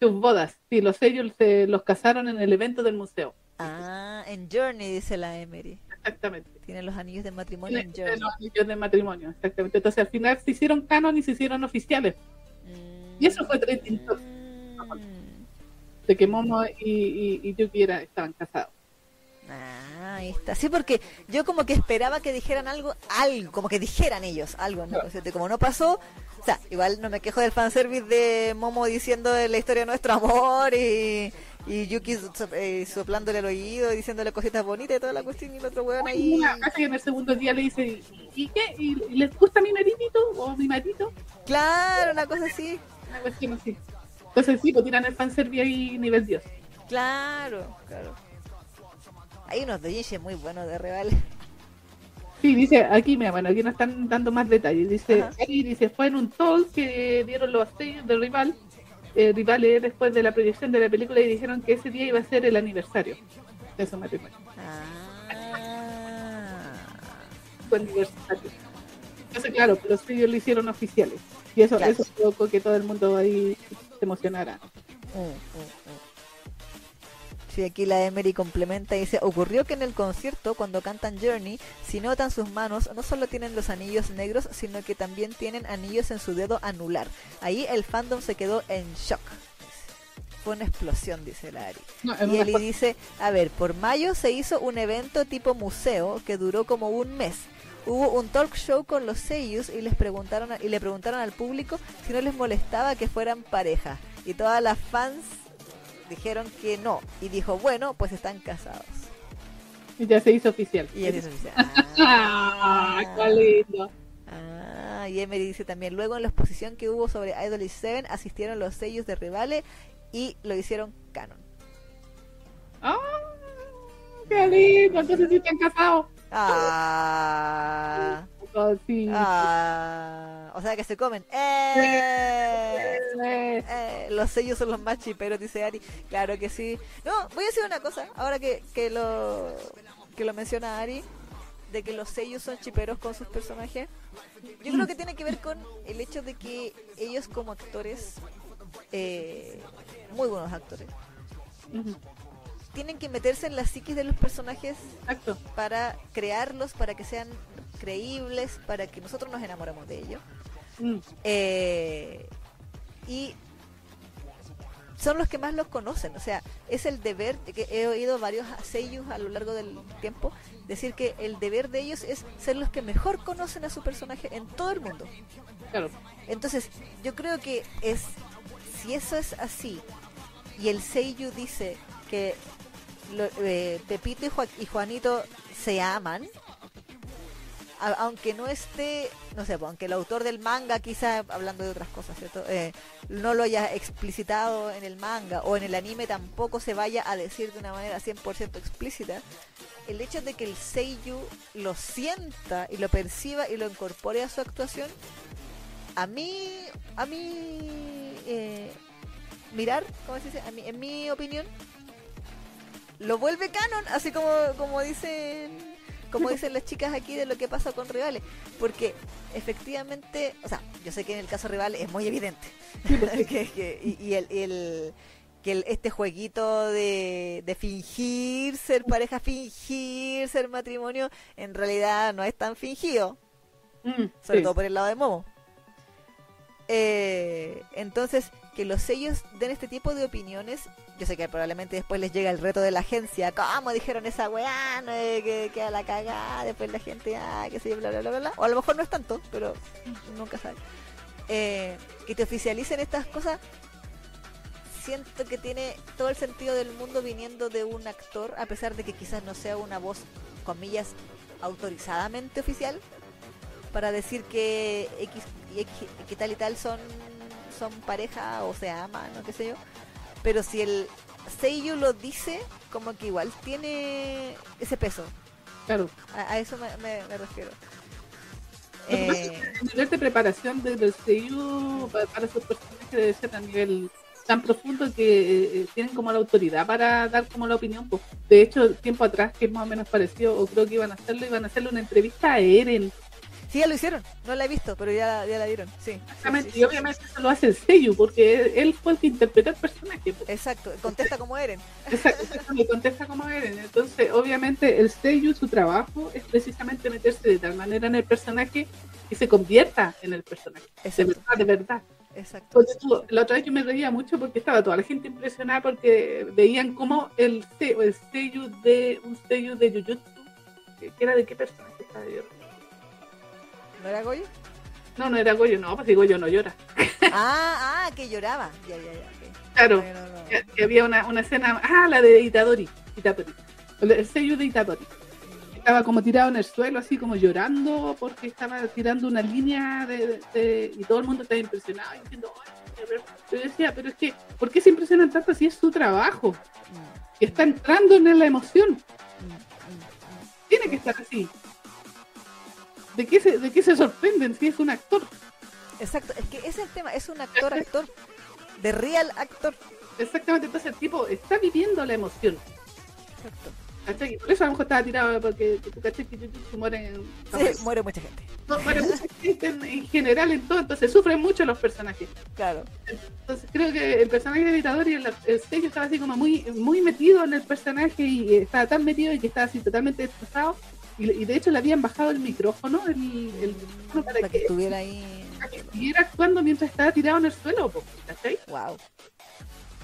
Sus bodas, sí, los sellos se los casaron en el evento del museo.
Ah, en Journey, dice la Emery.
Exactamente.
Tienen los anillos de matrimonio en Journey.
los anillos de matrimonio, exactamente. Entonces al final se hicieron canon y se hicieron oficiales. Y eso fue trending
Mm.
de que Momo y, y, y Yuki era- estaban casados.
Ah, ahí está. Sí, porque yo como que esperaba que dijeran algo, algo, como que dijeran ellos algo, ¿no? O sea, como no pasó, o sea, igual no me quejo del fanservice de Momo diciendo la historia de nuestro amor y, y Yuki so- eh, soplándole el oído y diciéndole cositas bonitas y toda la cuestión y el otro weón ahí.
Una casa que en el segundo día le dice, ¿y, qué? ¿Y, les gusta mi maritito o mi marito?
Claro, una cosa así.
Una cuestión así. Entonces sí, pues tiran el fanservice ahí nivel Dios.
Claro, claro. Hay unos doujinshi muy buenos de Revale.
Sí, dice, aquí, mira, bueno, aquí nos están dando más detalles. Dice. Ari dice, fue en un talk que dieron los sellos de Rival, eh, Rivales después de la proyección de la película y dijeron que ese día iba a ser el aniversario de su matrimonio.
Ah.
Su aniversario. Entonces, claro, los sellos lo hicieron oficiales. Y eso,
Claro.
eso provocó que todo el mundo ahí se emocionara.
Mm, mm, mm. Sí, aquí la Emery complementa y dice, ocurrió que en el concierto, cuando cantan Journey, si notan sus manos, no solo tienen los anillos negros, sino que también tienen anillos en su dedo anular. Ahí el fandom se quedó en shock. Fue una explosión, dice la Ari.
No,
Y Eli dice, a ver, por mayo se hizo un evento tipo museo que duró como un mes. Hubo un talk show con los seiyus y les preguntaron a- y le preguntaron al público si no les molestaba que fueran pareja. Y todas las fans dijeron que no. Y dijo, bueno, pues están casados.
y ya se hizo oficial.
Y ella dice,
¡Ah! ¡Qué lindo!
Ah, y Emery dice también, luego en la exposición que hubo sobre Idol is Seven asistieron los sellos de Rivale y lo hicieron canon.
¡Ah! ¡Qué lindo! Entonces sí están casados.
Ah.
Sí.
Ah, o sea que se comen. ¡Eh!
Eh,
Eh, los sellos son los más chiperos, dice Ari. Claro que sí. No, voy a decir una cosa, ahora que, que lo que lo menciona Ari, de que los sellos son chiperos con sus personajes. Yo creo que tiene que ver con el hecho de que ellos como actores, muy buenos actores,
ujú,
tienen que meterse en la psiquis de los personajes
Exacto.
para crearlos, para que sean creíbles, para que nosotros nos enamoremos de ellos.
Mm,
Eh, y son los que más los conocen, o sea, es el deber, que he oído varios sellos a lo largo del tiempo decir que el deber de ellos es ser los que mejor conocen a su personaje en todo el mundo.
Claro.
Entonces, yo creo que es, si eso es así, y el Seiyu dice que lo- eh, Pepito y, Joa- y Juanito se aman, aunque no esté, no sé, aunque el autor del manga, quizá hablando de otras cosas, ¿cierto? Eh, no lo haya explicitado en el manga o en el anime tampoco se vaya a decir de una manera 100% explícita, el hecho de que el Seiyu lo sienta y lo perciba y lo incorpore a su actuación, a mí, a mí, eh, mirar, ¿cómo se dice? A mí, en mi opinión, lo vuelve canon, así como, como dicen como dicen las chicas aquí de lo que pasa con rivales, porque efectivamente, o sea, yo sé que en el caso rival es muy evidente, que, que- y, y el, el- que el- este jueguito de, de fingir ser pareja, fingir ser matrimonio, en realidad no es tan fingido,
Mm,
sobre
sí.
todo por el lado de Momo. Eh, entonces, que los sellos den este tipo de opiniones, yo sé que probablemente después les llega el reto de la agencia, ¿cómo dijeron esa weá? No, eh, que queda la cagada, después la gente, ah, que sé yo, bla, bla, bla, bla. O a lo mejor no es tanto, pero nunca sabe. Eh, que te oficialicen estas cosas, siento que tiene todo el sentido del mundo viniendo de un actor, a pesar de que quizás no sea una voz, comillas, autorizadamente oficial, para decir que X y X, que tal y tal son, son pareja o se aman o qué sé yo. Pero si el Seiyu lo dice, como que igual tiene ese peso.
Claro.
A, a eso me, me- me refiero. Eh,
el nivel de preparación de- del CIU para, para sus personajes debe ser a nivel tan profundo que eh, tienen como la autoridad para dar como la opinión. pues. De hecho, tiempo atrás, que es más o menos parecido, o creo que iban a hacerlo, iban a hacerle una entrevista a Eren.
Sí, ya lo hicieron. No la he visto, pero ya, ya la dieron. Sí.
Exactamente,
sí,
y obviamente eso lo hace el Seiyu, porque él fue el que interpretó el personaje. pues.
Exacto. Contesta como Eren.
Exacto, me contesta como Eren. Entonces, obviamente, el Seiyu, su trabajo es precisamente meterse de tal manera en el personaje que se convierta en el personaje. De
Exacto.
verdad, de verdad.
Exacto.
Porque tú, la otra vez yo me reía mucho porque estaba toda la gente impresionada porque veían como el, el sello de un sello de Jujutsu, que era de qué personaje estaba yo.
¿No era Goyo?
No, no era Goyo, no, pues si Goyo no llora.
Ah, ah, que lloraba. Ya, ya, ya. ok.
Claro,
no.
que, que había una, una escena, ah, la de Itadori, Itadori, el, el sello de Itadori. Estaba como tirado en el suelo, así como llorando porque estaba tirando una línea de, de- de- y todo el mundo estaba impresionado y diciendo, "Ay, pero yo decía, pero es que, ¿por qué se impresionan tanto si es su trabajo?
Mm,
que está entrando en la emoción.
mm, mm, mm.
Tiene que estar así. ¿De qué se, de qué se sorprenden si es un actor?
Exacto, es que ese es el tema, es un actor, actor, de real actor.
Exactamente, entonces el tipo está viviendo la emoción.
Exacto.
¿cachai? Por eso a lo mejor estaba tirado porque tú caché que Jujutsu mueren,
Sí, muere mucha gente.
no, muere mucha gente en, en general en todo, entonces sufren mucho los personajes.
Claro.
Entonces creo que el personaje de Vitador y el, el sello estaba así como muy, muy metido en el personaje y estaba tan metido y que estaba así totalmente destrozado. Y, y de hecho le habían bajado el micrófono, el, el micrófono para
Para que
que
estuviera ahí.
para que siguiera actuando mientras estaba tirado en el suelo, ¿cachai?
Wow.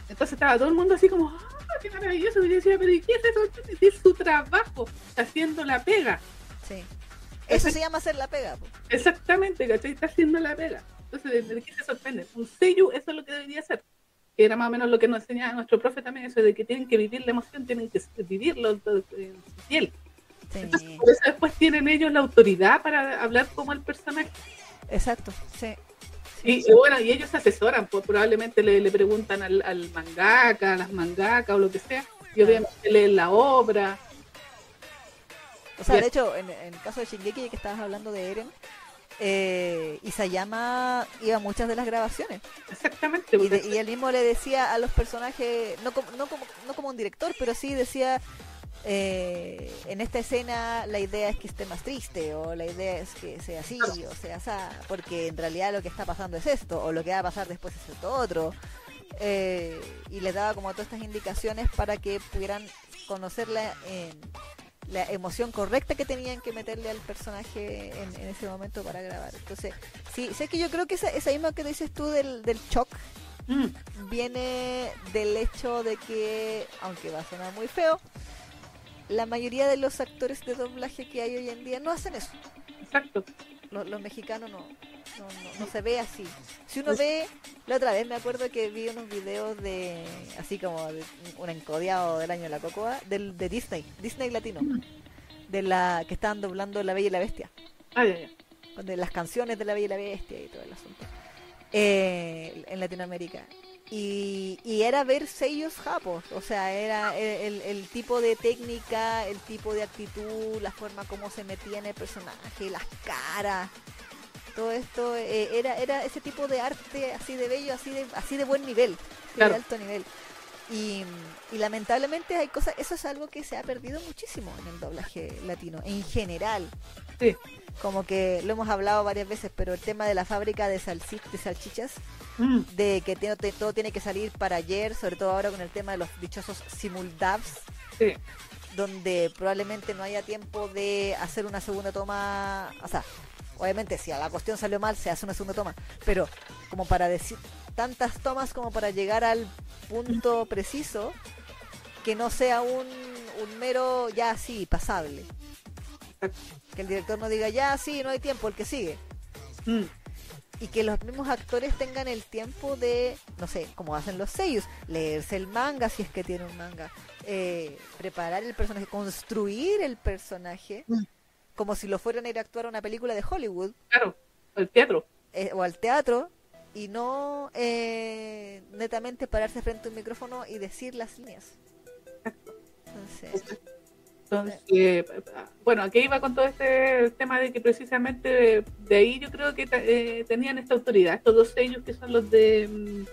Entonces estaba todo el mundo así como, ¡ah, qué maravilloso! Y yo decía, pero ¿y qué es eso? Es su trabajo, está haciendo la pega.
Sí. Eso se llama hacer la pega. po.
Exactamente, ¿cachai? Está haciendo la pega. Entonces, ¿de, qué se sorprende? Un sello, eso es lo que debería ser. Que era más o menos lo que nos enseñaba nuestro profe también, eso de que tienen que vivir la emoción, tienen que vivirlo en su piel. Entonces, por eso después tienen ellos la autoridad para hablar como el personaje.
Exacto. Sí.
Y, y bueno, y ellos se asesoran, pues probablemente le, le preguntan al, al mangaka, a las mangakas o lo que sea, y obviamente leen la obra.
O sea, de hecho, en, en el caso de Shingeki, que estabas hablando de Eren, eh, Isayama iba a muchas de las grabaciones.
Exactamente.
Y, de- y él mismo le decía a los personajes, no como, no como, no como un director, pero sí decía, eh, en esta escena la idea es que esté más triste, o la idea es que sea así, o sea así, porque en realidad lo que está pasando es esto, o lo que va a pasar después es esto otro. Eh, y les daba como todas estas indicaciones para que pudieran conocer la, eh, la emoción correcta que tenían que meterle al personaje en, en ese momento para grabar. Entonces, sí, sé que yo creo que esa, esa misma que dices tú del, del shock
Mm,
viene del hecho de que, aunque va a sonar muy feo, la mayoría de los actores de doblaje que hay hoy en día no hacen eso.
exacto.
Los, los mexicanos no, no, no- no se ve así. Si uno ve, la otra vez me acuerdo que vi unos videos de, así como de un encodiado del año de la cocoa, del, de Disney, Disney latino, de la que estaban doblando La Bella y la Bestia
Ah, ya, ya.
de las canciones de la Bella y la Bestia y todo el asunto eh, en Latinoamérica y, y era ver sellos japos o sea era el, tipo de técnica el tipo de actitud la forma como se metía en el personaje las caras todo esto eh, era era ese tipo de arte así de bello así de así de buen nivel
Claro.
de alto nivel y, y lamentablemente hay cosas eso es algo que se ha perdido muchísimo en el doblaje latino en general
Sí.
Como que lo hemos hablado varias veces, pero el tema de la fábrica de, salsi- de salchichas,
Mm,
de que todo tiene que salir para ayer, sobre todo ahora con el tema de los dichosos simuldubs,
sí.
donde probablemente no haya tiempo de hacer una segunda toma, o sea, obviamente si a la cuestión salió mal se hace una segunda toma, pero como para decir tantas tomas como para llegar al punto preciso que no sea un, un mero ya así, pasable. Que el director no diga ya sí, no hay tiempo, el que sigue.
Mm,
Y que los mismos actores tengan el tiempo de, no sé, como hacen los sellos, leerse el manga si es que tiene un manga, eh, preparar el personaje, construir el personaje,
Mm.
como si lo fueran a ir a actuar a una película de Hollywood
claro, el teatro.
eh, o al teatro y no eh, netamente pararse frente a un micrófono y decir las líneas. Entonces,
Entonces, eh, bueno, aquí iba con todo este tema de que precisamente de, de ahí yo creo que eh, tenían esta autoridad, estos dos sellos que son los de mm,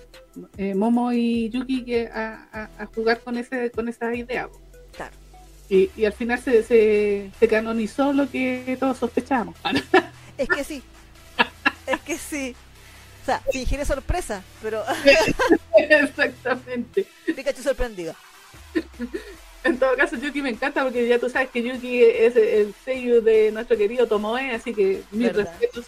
eh, Momo y Yuki que a, a- a jugar con ese con esa idea.
claro.
Y, y al final se, se, se canonizó lo que todos sospechábamos.
Es que sí. Es que sí. O sea, fingiré sorpresa, pero
Exactamente.
Pikachu sorprendido.
En todo caso, Yuki me encanta porque ya tú sabes que Yuki es el sello de nuestro querido Tomoe, así que mis respetos,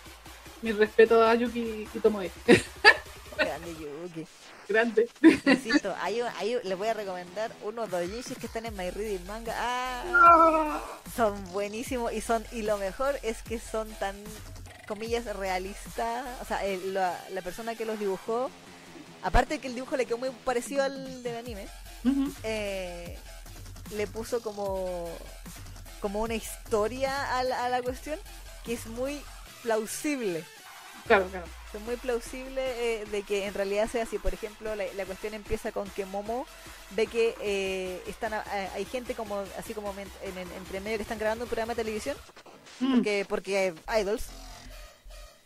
mis respetos a Yuki y Tomoe.
Grande Yuki.
Grande.
Insisto, ahí les voy a recomendar unos doujinshis que están en My Reading Manga. Ah, son buenísimos y son y lo mejor es que son tan comillas realistas. O sea, el- la, la persona que los dibujó, aparte que el dibujo le quedó muy parecido al del anime,
ujú.
eh, le puso como como una historia a la, a la cuestión que es muy plausible.
Claro, claro.
Es muy plausible eh, de que en realidad sea así. Por ejemplo, la, la cuestión empieza con que Momo ve que eh, están a- a- hay gente como así como en, en- entre medio que están grabando un programa de televisión
Mm,
porque porque hay idols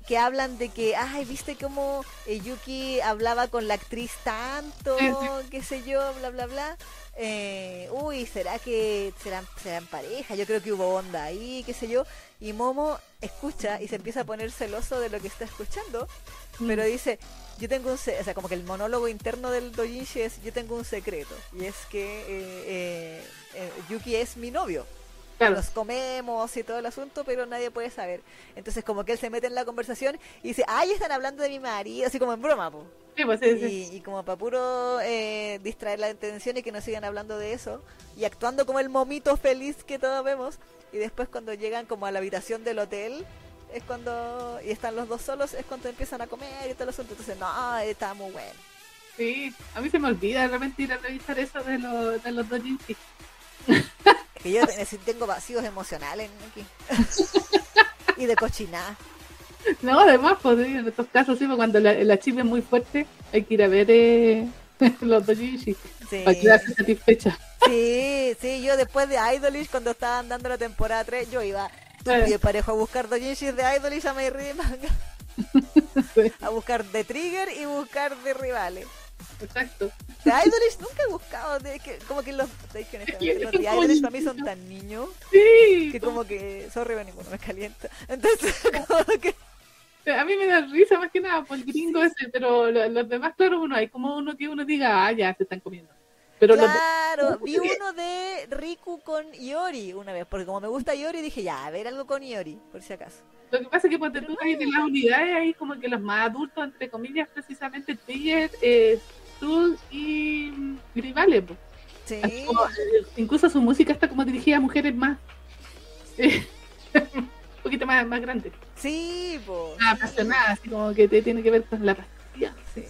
que hablan de que ay viste cómo eh, Yuki hablaba con la actriz tanto qué sé yo bla bla bla Eh, uy será que serán serán pareja yo creo que hubo onda ahí qué sé yo y Momo escucha y se empieza a poner celoso de lo que está escuchando
mm.
pero dice yo tengo un o sea como que el monólogo interno del doujinshi es yo tengo un secreto y es que eh, Yuki es mi novio
Claro.
nos comemos y todo el asunto, pero nadie puede saber. Entonces como que él se mete en la conversación y dice, ay, están hablando de mi marido, así como en broma, po.
Sí, pues, sí, sí.
Y, como para puro eh, distraer la atención y que no sigan hablando de eso, y actuando como el momito feliz que todos vemos, y después cuando llegan como a la habitación del hotel, es cuando, y están los dos solos, es cuando empiezan a comer y todo el asunto. Entonces, no, está muy bueno.
Sí, a mí se me olvida de repente ir a revisar eso de, los de los.
Es que yo te- tengo vacíos emocionales aquí. y de cochinada.
No, además, pues, sí, en estos casos, sí, pues, cuando la, la chisme es muy fuerte, hay que ir a ver eh, los doujinshi
Sí.
para quedarse satisfecha.
Sí, sí, yo después de Idolish, cuando estaban dando la temporada 3, yo iba
Claro.
y parejo a buscar doujinshis de Idolish a My
Sí,
a buscar de Trigger y buscar de rivales.
Exacto.
De Idolish nunca he buscado, de que, como que los, es que honestamente, los de Idolish para mí son tan niños
Sí,
que como que, sorry, ninguno me calienta. Entonces, como que,
a mí me da risa más que nada por el gringo ese, pero lo- los demás, claro, uno hay como uno que uno diga, ah, ya se están comiendo. Pero los de-
claro, vi uno de Riku con Iori una vez, porque como me gusta Iori, dije, ya, a ver algo con Iori, por si acaso.
lo que pasa es que cuando tú ahí en las unidades, ahí como que los más adultos, entre comillas, precisamente Trigger, eh, Y Grivale.
Sí.
Como, eh, incluso su música está como dirigida a mujeres más eh, un poquito más, más grandes,
Sí,
apasionadas, así como que te tiene que ver con la pastilla.
Sí,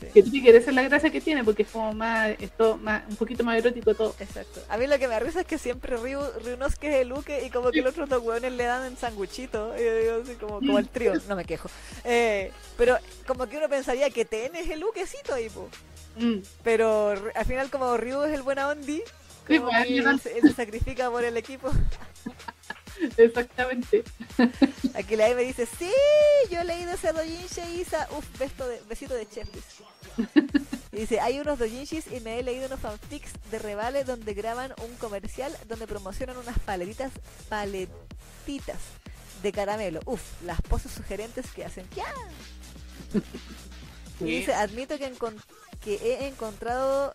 sí.
Que Trigger esa es la gracia que tiene, porque es como más, esto, más un poquito más erótico todo.
Exacto. A mí lo que me risa es que siempre Ryu, Ryunosuke es el Uke y como que los otros dos hueones le dan en sanguchito. Y yo digo así como, como el trío, no me quejo. Eh, pero como que uno pensaría que Ten es el Ukecito ahí, po.
Mm,
Pero al final como Ryu es el buena ondi,
Sí,
como
pues,
que
le dan-
él, se- él se sacrifica por el equipo.
exactamente.
Aquí la E me dice, sí, yo he leído ese dojinshi Isa. Uf, beso de, besito de chef. Dice. Hay unos dojinshis y me he leído unos fanfics de Revale donde graban un comercial donde promocionan unas paletitas, paletitas de caramelo. Uf, las poses sugerentes que hacen. ¡Ya! Y dice, admito que, he encontrado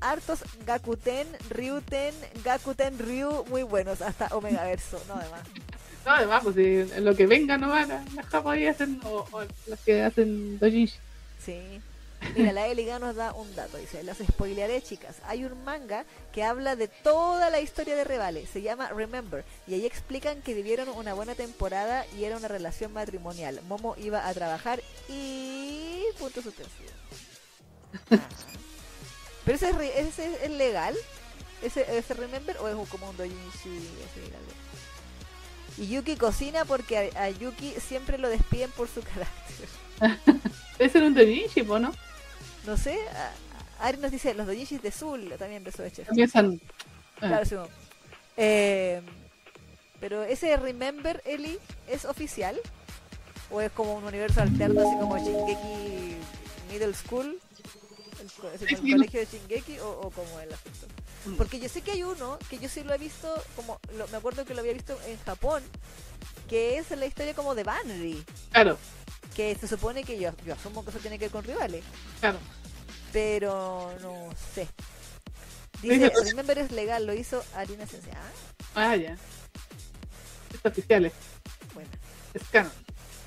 hartos Gakuten, Ryuten, Gakuten Ryu muy buenos, hasta Omega Verso, no además.
No, además, pues si lo que venga no van las japonesas hacen, o, o las que hacen dojinshi.
Sí. Mira, la Eliga nos da un dato, dice, las spoilearé chicas. Hay un manga que habla de toda la historia de Revale, se llama Remember, y ahí explican que vivieron una buena temporada y era una relación matrimonial. Momo iba a trabajar y... punto suspensivo. Ah. ¿Pero ese es, re- ese es legal? ¿Ese, ese Remember o es como un doujinshi? Y Yuki cocina porque a, a Yuki siempre lo despiden por su carácter.
Debe ser un doujinshi, ¿no?
No sé, Ari nos dice los doujinshis de Zul también.
También son- ah,
Claro, sí. Eh, pero ese Remember, Eli, ¿es oficial? ¿O es como un universo alterno, así como Shingeki Middle School? ¿El,
Sí.
colegio de Shingeki? ¿O, o como el asunto?
Mm.
Porque yo sé que hay uno que yo sí lo he visto, como lo- me acuerdo que lo había visto en Japón, que es la historia como de Banry,
Claro,
que se supone que yo, yo asumo que eso tiene que ver con rivales,
claro.
pero no sé.
Dice,
Remember es legal, lo hizo Harina Sensei. Ah,
Ah, ya. Es oficial, es,
bueno.
es canon.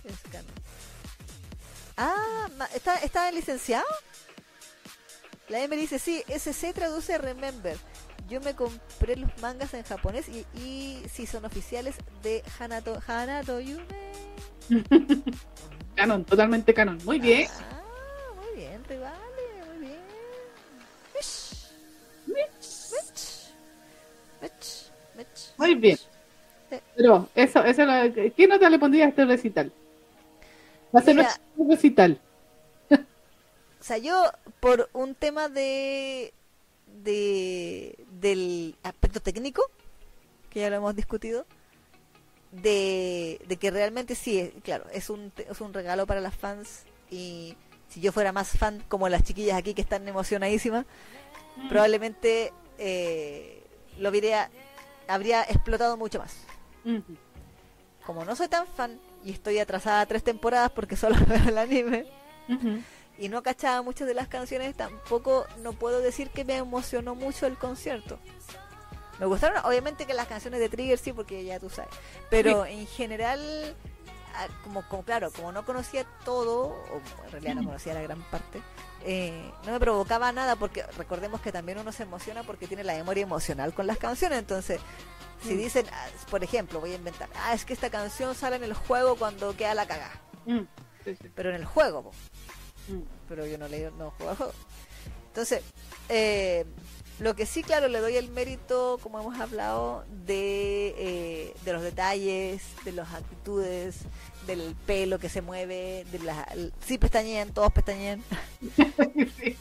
Es canon. Ah, ¿está, ¿está licenciado? La M dice, sí, SC traduce Remember. Yo me compré los mangas en japonés y, y sí son oficiales de Hanato, Hanato Yume.
Canon, totalmente canon. Muy bien.
Ah, muy bien, Rivale, muy bien. Mish. Mitch. Mitch. Mitch.
Muy bien. Pero eso, eso ¿qué nota le pondría a este recital? Va a ser nuestro recital.
O sea, yo por un tema de, de del aspecto técnico, que ya lo hemos discutido, de, de que realmente sí, es- claro, es un, es un regalo para las fans y si yo fuera más fan como las chiquillas aquí que están emocionadísimas, probablemente eh, lo hubiera, habría explotado mucho más. Como no soy tan fan y estoy atrasada tres temporadas porque solo veo el anime, y no cachaba muchas de las canciones, tampoco no puedo decir que me emocionó mucho el concierto. Me gustaron, obviamente que las canciones de Trigger sí, porque ya tú sabes. Pero en general, ah, como, como claro, como no conocía todo, o en realidad no conocía la gran parte, eh, no me provocaba nada porque recordemos que también uno se emociona porque tiene la memoria emocional con las canciones. Entonces, si
Mm.
dicen, ah, por ejemplo, voy a inventar, ah, es que esta canción sale en el juego cuando queda la cagada.
Mm. Sí, sí.
Pero en el juego,
Mm.
pero yo no leí, no juego al juego. Entonces, eh, lo que sí, claro, le doy el mérito, como hemos hablado, de, eh, de los detalles, de las actitudes, del pelo que se mueve, de las... Sí pestañean, todos pestañean.
Sí.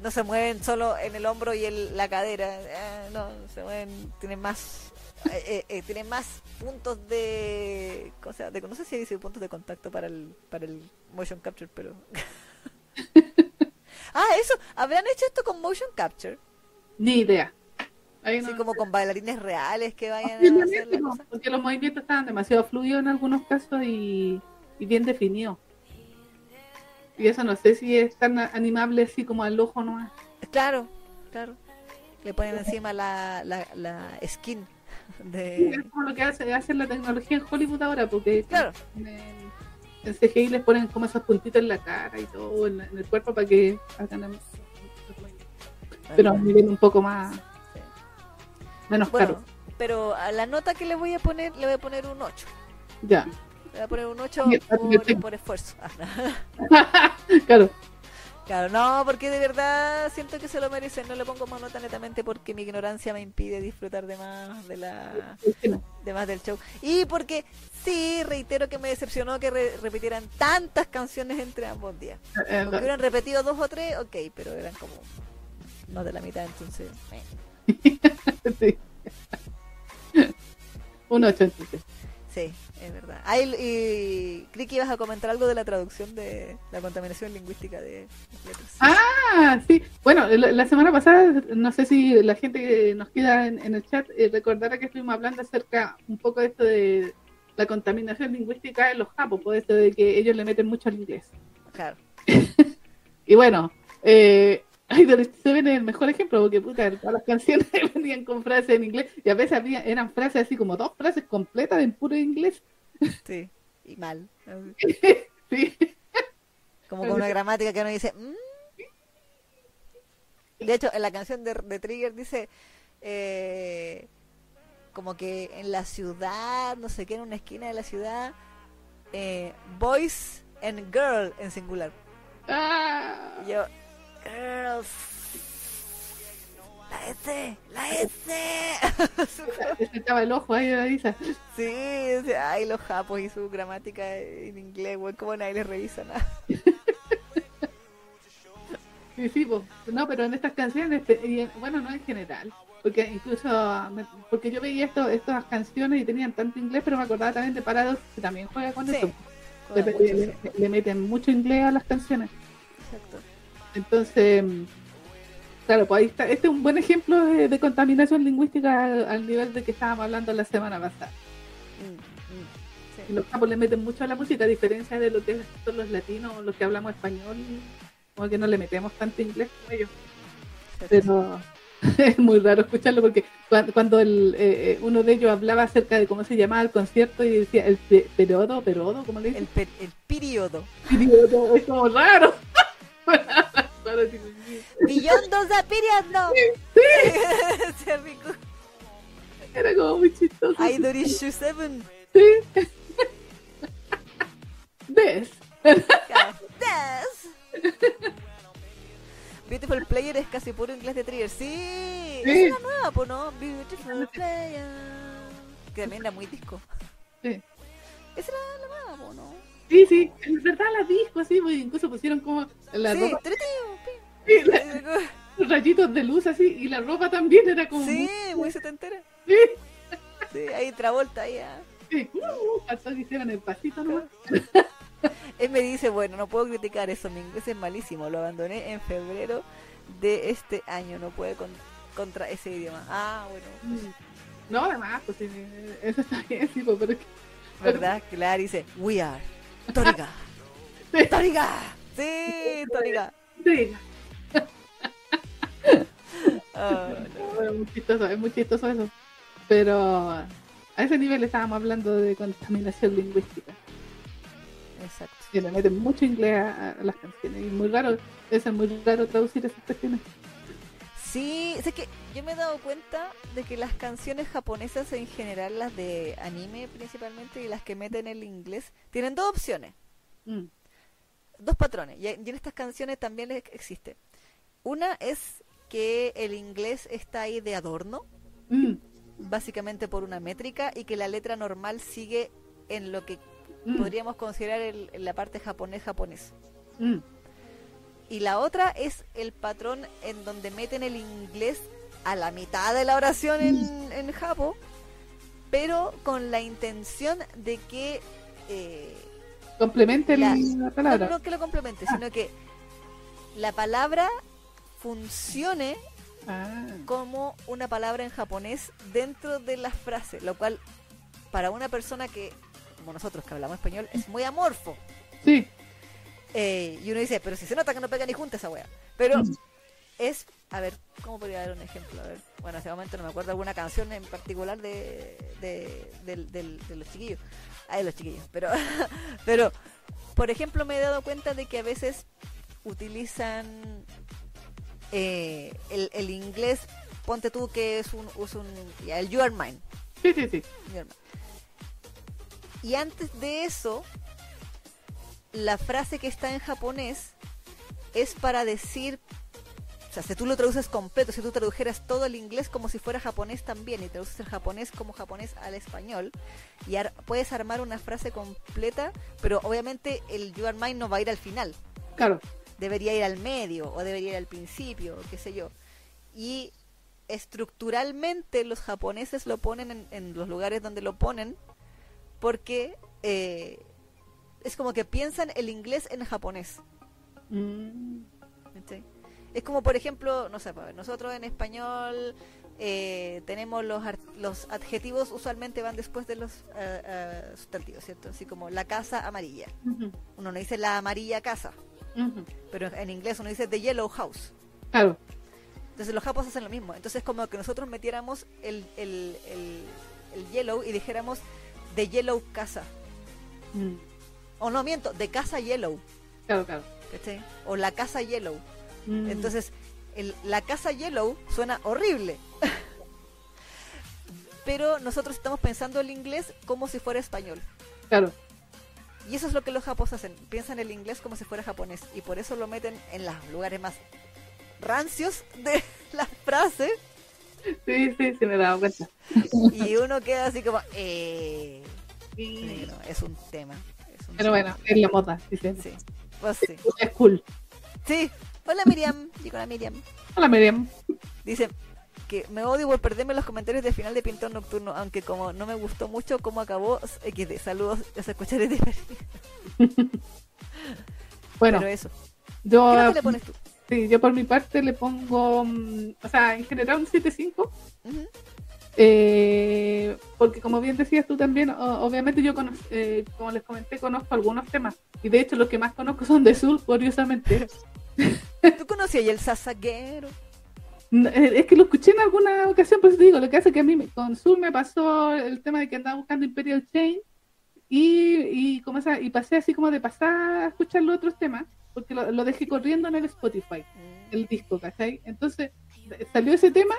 No se mueven solo en el hombro y el, la cadera. eh, no, se mueven, tienen más... eh, eh, eh, tienen más puntos de, o sea, de, no sé si dice puntos de contacto para el, para el motion capture, pero Ah, eso, ¿habrán hecho esto con motion capture?
Ni idea. Ahí
Así
no-
como con bailarines reales que vayan a hacer
Posiblemente
la
no,
cosa.
porque los movimientos estaban demasiado fluidos en algunos casos y, y bien definidos. Y eso no sé si es tan animable así como al ojo nomás.
Claro, claro. Le ponen encima la, la, la skin
Es
de...
como lo que hace, hace la tecnología en Hollywood ahora, porque
Claro.
en, en CGI les ponen como esos puntitos en la cara y todo, en, en el cuerpo para que hagan pero a un nivel un poco más menos
Bueno,
caro.
pero a la nota que le voy a poner, le voy a poner un 8.
Ya,
Le voy a poner un 8
Bien, así que
por, esfuerzo.
claro.
Claro, no, porque de verdad siento que se lo merecen. No le pongo más nota netamente porque mi ignorancia me impide disfrutar de más de la de más del show. Y porque sí, reitero que me decepcionó que re- repitieran tantas canciones entre ambos días.
Eh,
Porque hubieran repetido dos o tres, ok, pero eran como más de la mitad, entonces. eh.
sí. Un 8 entonces.
Sí, es verdad. Ah, y, y creí que ibas a comentar algo de la traducción de la contaminación lingüística de letras.
Ah, sí. Bueno, la, la semana pasada, no sé si la gente que nos queda en, en el chat eh, recordará que estuvimos hablando acerca un poco de esto de la contaminación lingüística en los japos, por esto de que ellos le meten mucho al inglés.
Claro.
Y bueno, eh, Idol Seven es el mejor ejemplo, porque puta, todas las canciones venían con frases en inglés y a veces había, eran frases así como dos frases completas en puro inglés.
Sí, y mal.
Sí.
Como con una gramática que uno dice... "Mm". De hecho, en la canción de, de Trigger dice... eh, como que en la ciudad, no sé qué, en una esquina de la ciudad, eh, boys and girl en singular.
Ah,
yo, girls. La S, la S.
le saltaba el ojo ahí a la Isa.
sí, o sea, ay, los japos y su gramática en inglés, güey, como nadie les revisa nada.
Sí, sí, no, pero en estas canciones, pe- y en- bueno, no en general, porque incluso, me- porque yo veía esto, estas canciones y tenían tanto inglés, pero me acordaba también de Paradox, que también juega con
Sí,
eso. Le,
mucho,
le-
sí,
le meten mucho inglés a las canciones.
exacto.
Entonces, claro, pues ahí está. Este es un buen ejemplo de, de contaminación lingüística al, al nivel de que estábamos hablando la semana pasada.
Mm, mm, sí.
los capos le meten mucho a la música, a diferencia de lo que son los latinos, los que hablamos español, como que no le metemos tanto inglés como ellos. Pero es muy raro escucharlo porque cuando, cuando el, eh, eh, uno de ellos hablaba acerca de cómo se llamaba el concierto y decía el pe- perodo, perodo, ¿cómo le
El,
dicen?
per- el periodo.
Periodo, es como raro. Como-
Beyond the periodo. Sí, amigo.
Era como muy chistoso.
Aidorishu 7.
Sí. ¿Ves?
Yes. Beautiful Player es casi puro inglés de Trigger. Sí, es la nueva, pues no. Beautiful Player. Que también era muy disco.
Sí.
Esa era la nueva, pues no.
Sí, sí, en verdad la disco así, pues, incluso pusieron como la
sí,
ropa, sí, la-
pi.
los rayitos de luz así, y la ropa también era como
Sí,
muy-
setentera.
sí,
Sí, ahí Travolta ahí. ah.
sí. Uh, faltó que hicieran el pasito, ¿no?
Él me dice, bueno, no puedo criticar eso, mi inglés es malísimo, lo abandoné en febrero de este año, no puede con- contra ese idioma. Ah, bueno,
No, además, pues sí, eso está bien, sí, pues, pero es que
¿verdad? Claro, dice, we are Toriga.
Sí.
Toriga. Sí, Ah, no.
no, es muy chistoso, es muy chistoso eso. Pero a ese nivel estábamos hablando de contaminación lingüística.
Exacto.
Que le meten mucho inglés a, a las canciones. Y muy raro, es muy raro traducir esas cuestiones.
Sí, es que yo me he dado cuenta de que las canciones japonesas en general, las de anime principalmente y las que meten el inglés, tienen dos opciones.
Mm.
dos patrones, y en estas canciones también ex- existe. Una es que el inglés está ahí de adorno,
Mm.
básicamente por una métrica, y que la letra normal sigue en lo que
Mm.
podríamos considerar el- la parte japonés-japonés.
Mm.
Y la otra es el patrón en donde meten el inglés a la mitad de la oración en, en japo, pero con la intención de que... eh,
Complemente
La-
la,
no,
palabra.
no que lo complemente,
Ah.
sino que la palabra funcione
Ah.
como una palabra en japonés dentro de la frase, lo cual para una persona que, como nosotros que hablamos español, es muy amorfo.
Sí.
Eh, y uno dice, pero si se nota que no pega ni junta esa wea. Pero
Mm.
es, a ver, ¿cómo podría dar un ejemplo? A ver, bueno, en ese momento no me acuerdo alguna canción en particular de, de, de los chiquillos. Ah, de los chiquillos. Pero, pero, por ejemplo, me he dado cuenta de que a veces utilizan eh, el, el inglés, ponte tú que es un, es un ya, el you are mine.
Sí, sí, sí.
Y antes de eso, la frase que está en japonés es para decir, o sea, si tú lo traduces completo, si tú tradujeras todo el inglés como si fuera japonés también y traduces el japonés como japonés al español, y ar- puedes armar una frase completa, pero obviamente el you are mine no va a ir al final
Claro.
debería ir al medio o debería ir al principio, o qué sé yo. Y estructuralmente los japoneses lo ponen en, en los lugares donde lo ponen porque eh, es como que piensan el inglés en japonés.
Mm.
Es como, por ejemplo, no sé, ver, nosotros en español eh, tenemos los, adjetivos usualmente van después de los eh, eh, sustantivos, ¿cierto? Así como la casa amarilla. Uno no dice la amarilla casa,
ujú.
pero en inglés uno dice the yellow house.
Claro.
Entonces los japos hacen lo mismo. Entonces como que nosotros metiéramos el, el, el, el yellow y dijéramos de yellow casa.
Mm.
O no miento, de casa yellow.
Claro, claro.
¿cachai? O la casa Yellow.
Mm.
Entonces, el- la casa Yellow suena horrible. Pero nosotros estamos pensando el inglés como si fuera español.
Claro.
Y eso es lo que los japoneses hacen. Piensan el inglés como si fuera japonés. Y por eso lo meten en los lugares más rancios de las frases.
Sí, sí, sí, me he dado cuenta.
Y uno queda así como, eh,
Sí.
es un tema.
Pero bueno, es la moda, dicen.
Sí, pues sí.
Es cool.
Sí. Hola Miriam. Digo la Miriam.
Hola, Miriam.
Dice que me odio por perderme los comentarios del final de Pintón Nocturno, aunque como no me gustó mucho cómo acabó, XD. Saludos, os escucharé de
Bueno,
Pero eso.
yo,
¿Qué nota le pones tú?
sí, yo por mi parte le pongo, mm, o sea, en general un 7.5.
Ujú.
Eh, porque como bien decías tú también, obviamente yo, eh, como les comenté, conozco algunos temas. Y de hecho los que más conozco son de Sur, curiosamente.
¿Tú conocías el sasaguero?
Eh, Es que lo escuché en alguna ocasión, pues te digo, lo que hace que a mí con Sur me pasó el tema de que andaba buscando Imperial Chain y, y, como esa, y pasé así como de pasar a escuchar los otros temas, porque lo, lo dejé corriendo en el Spotify, el disco, ¿cachai? Entonces eh, salió ese tema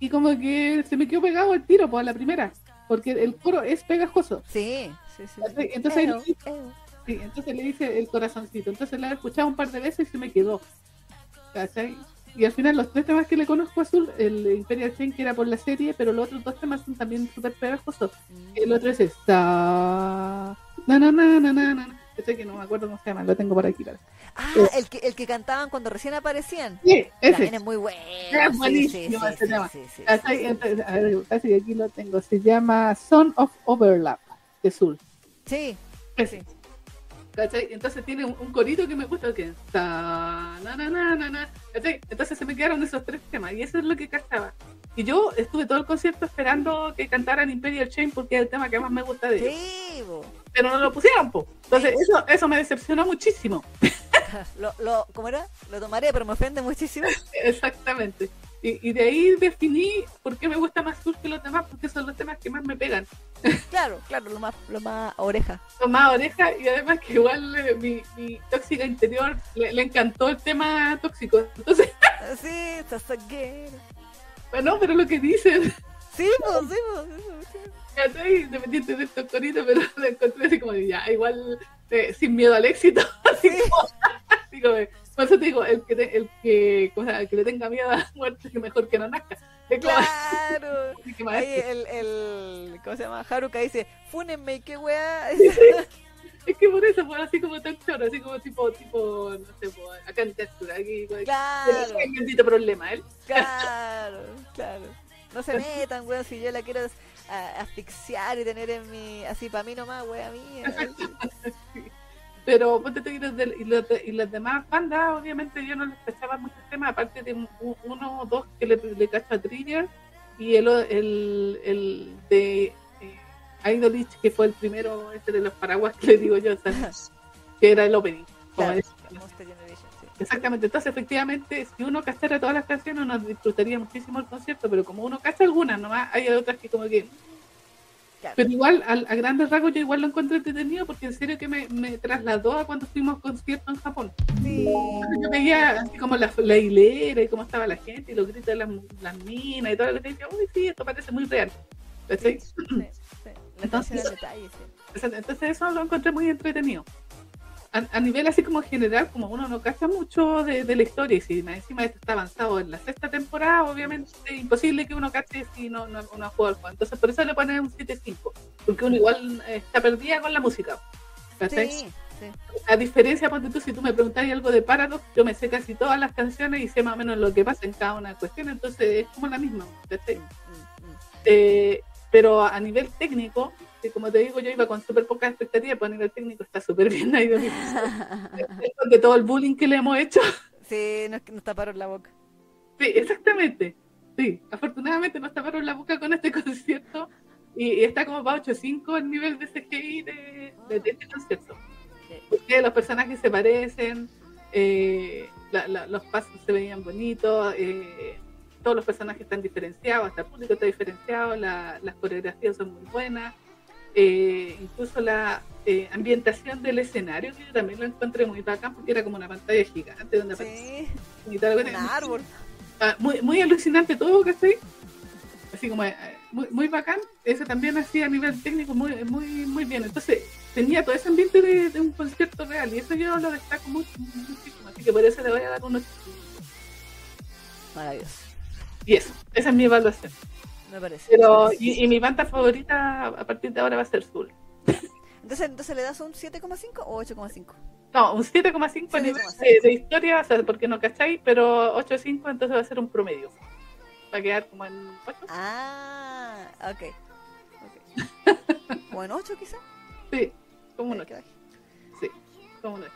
y como que se me quedó pegado el tiro pues, a la primera, porque el coro es pegajoso.
Sí, sí, sí.
Entonces, le-
eo.
sí, entonces le hice el corazoncito. Entonces la he escuchado un par de veces y se me quedó. ¿cachai? Y al final los tres temas que le conozco a Azul, el Imperial Chain que era por la serie, pero los otros dos temas son también súper pegajosos. El otro es esta. Na, na, na, na, na, na. Este que no me acuerdo cómo se llama, lo tengo por aquí. parece.
Ah, el que, el que cantaban cuando recién aparecían.
Sí,
También
ese.
es muy bueno.
Es buenísimo
sí,
ese tema. casi aquí lo tengo. Se llama Son of Overlap de Sul.
Sí,
Ese. ¿Cachai? Entonces tiene un, un corito que me gusta que ta, na, na, na. Entonces se me quedaron esos tres temas y eso es lo que cantaba. Y yo estuve todo el concierto esperando que cantaran Imperial Chain porque es el tema que más me gusta de ellos.
sí.
Pero no lo pusieron, po. Entonces eso, eso me decepcionó muchísimo.
Lo, lo, ¿Cómo era? Lo tomaré, pero me ofende muchísimo.
Exactamente. Y, y de ahí definí por qué me gusta más Sur que los demás, porque son los temas que más me pegan.
Claro, claro, lo más, lo más oreja.
Son más oreja y además que igual eh, mi, mi tóxica interior le, le encantó el tema tóxico. Entonces,
Sí, sasaguero.
Bueno, pero lo que dicen,
Sí, pues, sí, pues.
Independiente de estos coritos, pero lo encontré así como de ya, igual eh, sin miedo al éxito. Así
Sí.
como, así como de- por eso te digo, el que, te- el que, o sea, el que le tenga miedo a la muerte, que mejor que no nazca. Como-
Claro.
más-
Ahí el, el, ¿cómo se llama? Haruka dice, fúnenme, qué weá.
Es que por eso fue así como tan choro, así como tipo, tipo, no sé, pues, acá en textura, aquí,
Claro,
el bendito problema, ¿eh?
claro, claro. No se metan, weón, si yo la quiero asfixiar y tener en mi, así para mí nomás, weá mía.
Pero ponte tú, y los, de- y, los de- y las demás bandas, obviamente yo no les cachaba muchos temas, aparte de un- uno o dos que le, le cacho a Trigger y el, el, el de Idolich, que fue el primero, este de los paraguas que le digo yo, ¿sabes? que era el opening. como
Claro.
Exactamente, entonces efectivamente, si uno cachara todas las canciones, uno disfrutaría muchísimo el concierto, pero como uno cacha algunas, nomás hay otras que como que pero igual, al- a, grandes rasgos, yo igual lo encontré entretenido porque en serio que me, me trasladó a cuando fuimos a concierto en Japón.
Sí.
Yo veía así como la, la hilera y cómo estaba la gente y los gritos de las, las minas y todo lo que decía, uy, sí, esto parece muy real.
Sí, sí.
Entonces, entonces eso lo encontré muy entretenido. A, a nivel así como general, como uno no cacha mucho de, de la historia y si encima esto está avanzado en la sexta temporada, obviamente es imposible que uno cache si no, no, ha jugado al juego. Entonces por eso le ponen un 7-5, porque uno igual eh, está perdida con la música. ¿cachai?
Sí, sí.
A diferencia, ponte tú, si tú me preguntas algo de Paradox, yo me sé casi todas las canciones y sé más o menos lo que pasa en cada una cuestión, entonces es como la misma. ¿cachai?
Mm, mm, mm.
Eh, pero a nivel técnico, que como te digo, yo iba con súper pocas expectativas, pero a nivel técnico está súper bien ahí. De todo el bullying que le hemos hecho.
Sí, nos, nos taparon la boca.
Sí, exactamente. Sí, afortunadamente nos taparon la boca con este concierto y, y está como para 8.5 el nivel de CGI de, de- de este concierto. Porque los personajes se parecen, eh, la- la- los pasos se veían bonitos, eh, todos los personajes están diferenciados, hasta el público está diferenciado, la- las coreografías son muy buenas. eh, incluso la eh, ambientación del escenario, que yo también lo encontré muy bacán porque era como una pantalla gigante donde
Sí, un árbol.
Ah, muy, muy alucinante todo, ¿cachai? Así como eh, muy, muy bacán. Eso también hacía a nivel técnico muy, muy, muy bien. Entonces tenía todo ese ambiente de, de un concierto real y eso yo lo destaco mucho, muchísimo. Así que por eso le voy a dar unos
Maravilloso,
y eso. Esa es mi evaluación.
me parece.
Pero, y, y mi banda favorita a partir de ahora va a ser Soul.
Entonces, entonces le das un 7,5 o 8,5.
No, un 7,5 a nivel
7,5.
de, de historia, o sea, porque no cacháis, pero 8,5 entonces va a ser un promedio. Va a quedar como en 8.
Ah, ok. okay. ¿O en 8 quizás?
Sí, como un
Eh,
8.
que baje.
Sí, como un 8.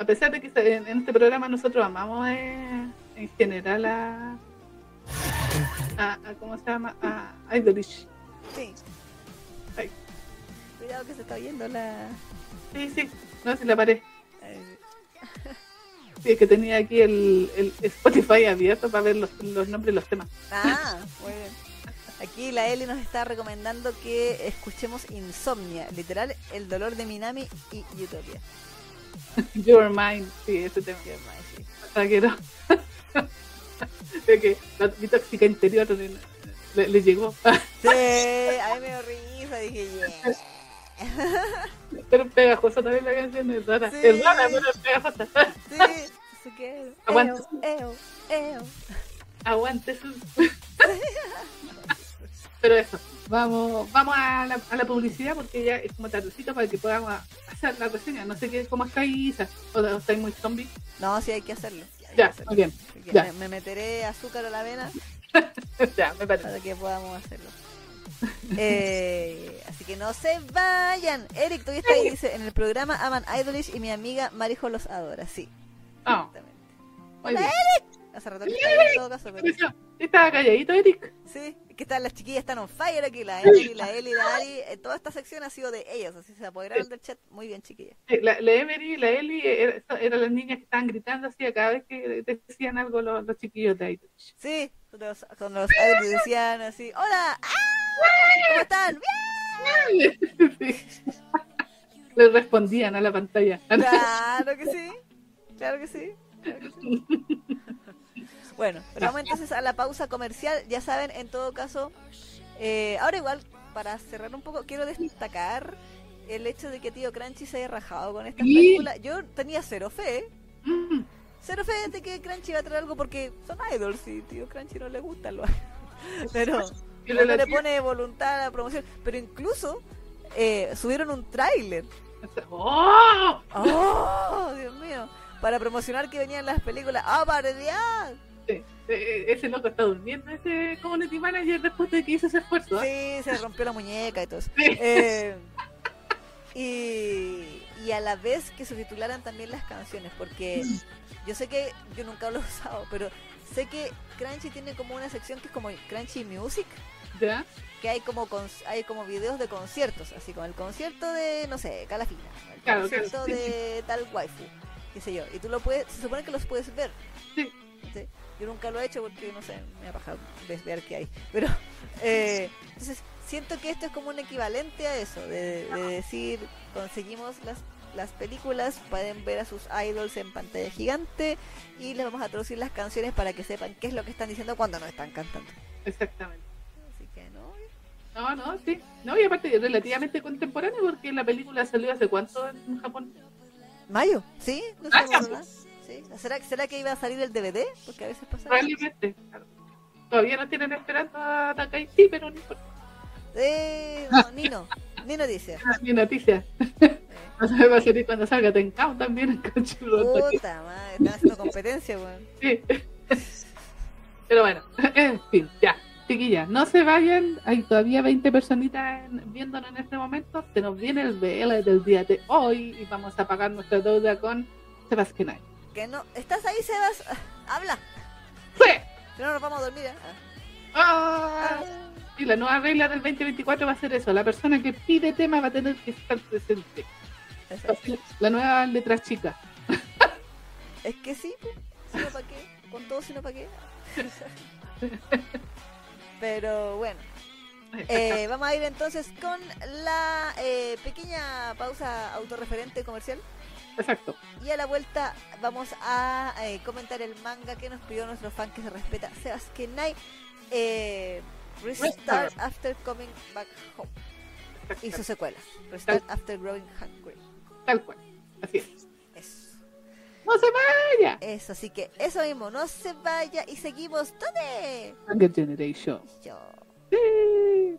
A pesar de que en, en este programa nosotros amamos eh, en general a, a, a- ¿Cómo se llama? A Idolish.
Sí.
Ay.
Cuidado que se está oyendo la...
Sí, sí, no se la paré. Sí, es que tenía aquí el, el Spotify abierto para ver los, los nombres de los temas.
Ah, muy bien. Aquí la Eli nos está recomendando que escuchemos Insomnia, literal, el dolor de Minami y Utopia.
Your Mind, sí, ese tema.
Qué mal, sí.
De que la, mi tóxica interior le, le- le llegó.
Sí, a mí me dio risa, dije, yeah.
Pero pegajosa también la canción, es rara.
Sí.
Es rara, pero es pegajosa.
Sí, eso quiero.
Aguanta.
Eo, eo.
Aguante sus. Pero eso, vamos, vamos a la, a la publicidad porque ya es como tardecito para que podamos hacer la reseña. No sé qué, cómo estáis, Isa. O, o estáis muy zombie.
No, sí hay que hacerlo.
Ya, muy bien. Ya.
Me, me meteré azúcar a la vena
ya, me parece.
para que podamos hacerlo. Eh, así que no se vayan. Eric, todavía está ahí, dice, en el programa aman Idolish y mi amiga Marijo los adora. Sí,
Ah,
exactamente. Hola,
bien.
Hace rato que en todo caso, pero...
Estaba calladito, Eric.
Sí, que están las chiquillas están on fire aquí, la Emily, la Eli, la Ari, eh, toda esta sección ha sido de ellas, así se apoderaron del chat. Muy bien, chiquillas.
Eh, La, la Emery y la Eli eran era las niñas que estaban gritando así a cada vez que decían algo los, los chiquillos de ahí.
Sí, los, cuando los Idols decían así, hola, ¡ah! ¿cómo están? ¡Bien!
Sí. Le respondían a la pantalla.
Claro que sí, claro que sí. claro que sí. Bueno, pero vamos entonces a la pausa comercial. Ya saben, en todo caso, eh, ahora igual, para cerrar un poco, quiero destacar el hecho de que Tío Crunchy se haya rajado con esta
Sí.
película. Yo tenía cero fe,
Mm,
cero fe de que Crunchy va a traer algo porque son idols y Tío Crunchy no le gusta lo Pero no le pone voluntad a la promoción. Pero incluso eh, subieron un tráiler.
¡Oh!
¡Oh, Dios mío! Para promocionar que venían las películas. ¡Ah, bardear!
Sí, eh, ese loco está durmiendo, ese community manager, después de que hizo ese esfuerzo. ¿eh?
Sí, se rompió la muñeca y todo eso.
Sí.
Eh, y, y a la vez que subtitularan también las canciones, porque yo sé que yo nunca lo he usado, pero sé que Crunchy tiene como una sección que es como Crunchy Music,
¿Ya?
que hay como hay como videos de conciertos, así como el concierto de, no sé, Calafina, el
Claro,
concierto
claro, sí,
de tal waifu, qué sé yo, y tú lo puedes, se supone que los puedes ver.
Sí.
¿sí? Yo nunca lo he hecho porque, no sé, me ha bajado desviar que hay. Pero, eh, entonces, siento que esto es como un equivalente a eso, de, de decir, conseguimos las, las películas, pueden ver a sus idols en pantalla gigante y les vamos a traducir las canciones para que sepan qué es lo que están diciendo cuando no están cantando.
Exactamente.
Así que, ¿no?
No, no, sí. No, y aparte relativamente contemporáneo porque la película salió hace cuánto en Japón.
Mayo, ¿sí? No
Ah.
¿Sí? ¿Será, ¿Será que iba a salir el DVD? Porque a veces pasa.
Probablemente. claro. Todavía no tienen esperanza a Takai, sí, pero no importa.
Eh, no, Nino. Nino dice.
Ni noticia.
Eh,
No se me va a salir cuando salga Tencount también en Crunchyroll.
puta madre, están haciendo competencia, weón.
Sí. Pero bueno, en fin, ya. Chiquillas, no se vayan. Hay todavía 20 personitas en- viéndonos en este momento. Se nos viene el BL del día de hoy y vamos a pagar nuestra deuda con Sebastián.
Que no. ¿Estás ahí, Sebas? Ah, Habla.
¡Sí!
Si no, nos vamos a dormir, ¿eh? Ah.
¡Ah! Y la nueva regla del 2024 va a ser eso. La persona que pide tema va a tener que estar presente. La nueva letra chica.
Es que sí, pues. Si no, ¿para qué? Con todo, si no, ¿para qué? Pero bueno. Eh, vamos a ir entonces con la eh, pequeña pausa autorreferente comercial.
Exacto.
Y a la vuelta vamos a eh, comentar el manga que nos pidió nuestro fan que se respeta, Sebas Kenai, eh, Restart, After Coming Back Home. Y su secuela, Restart After Growing Hungry.
Tal cual, así es.
Eso.
¡No se vaya!
Eso, así que eso mismo, no se vaya y seguimos. ¿Dónde?
Hunger Generation.
Yo.
Sí.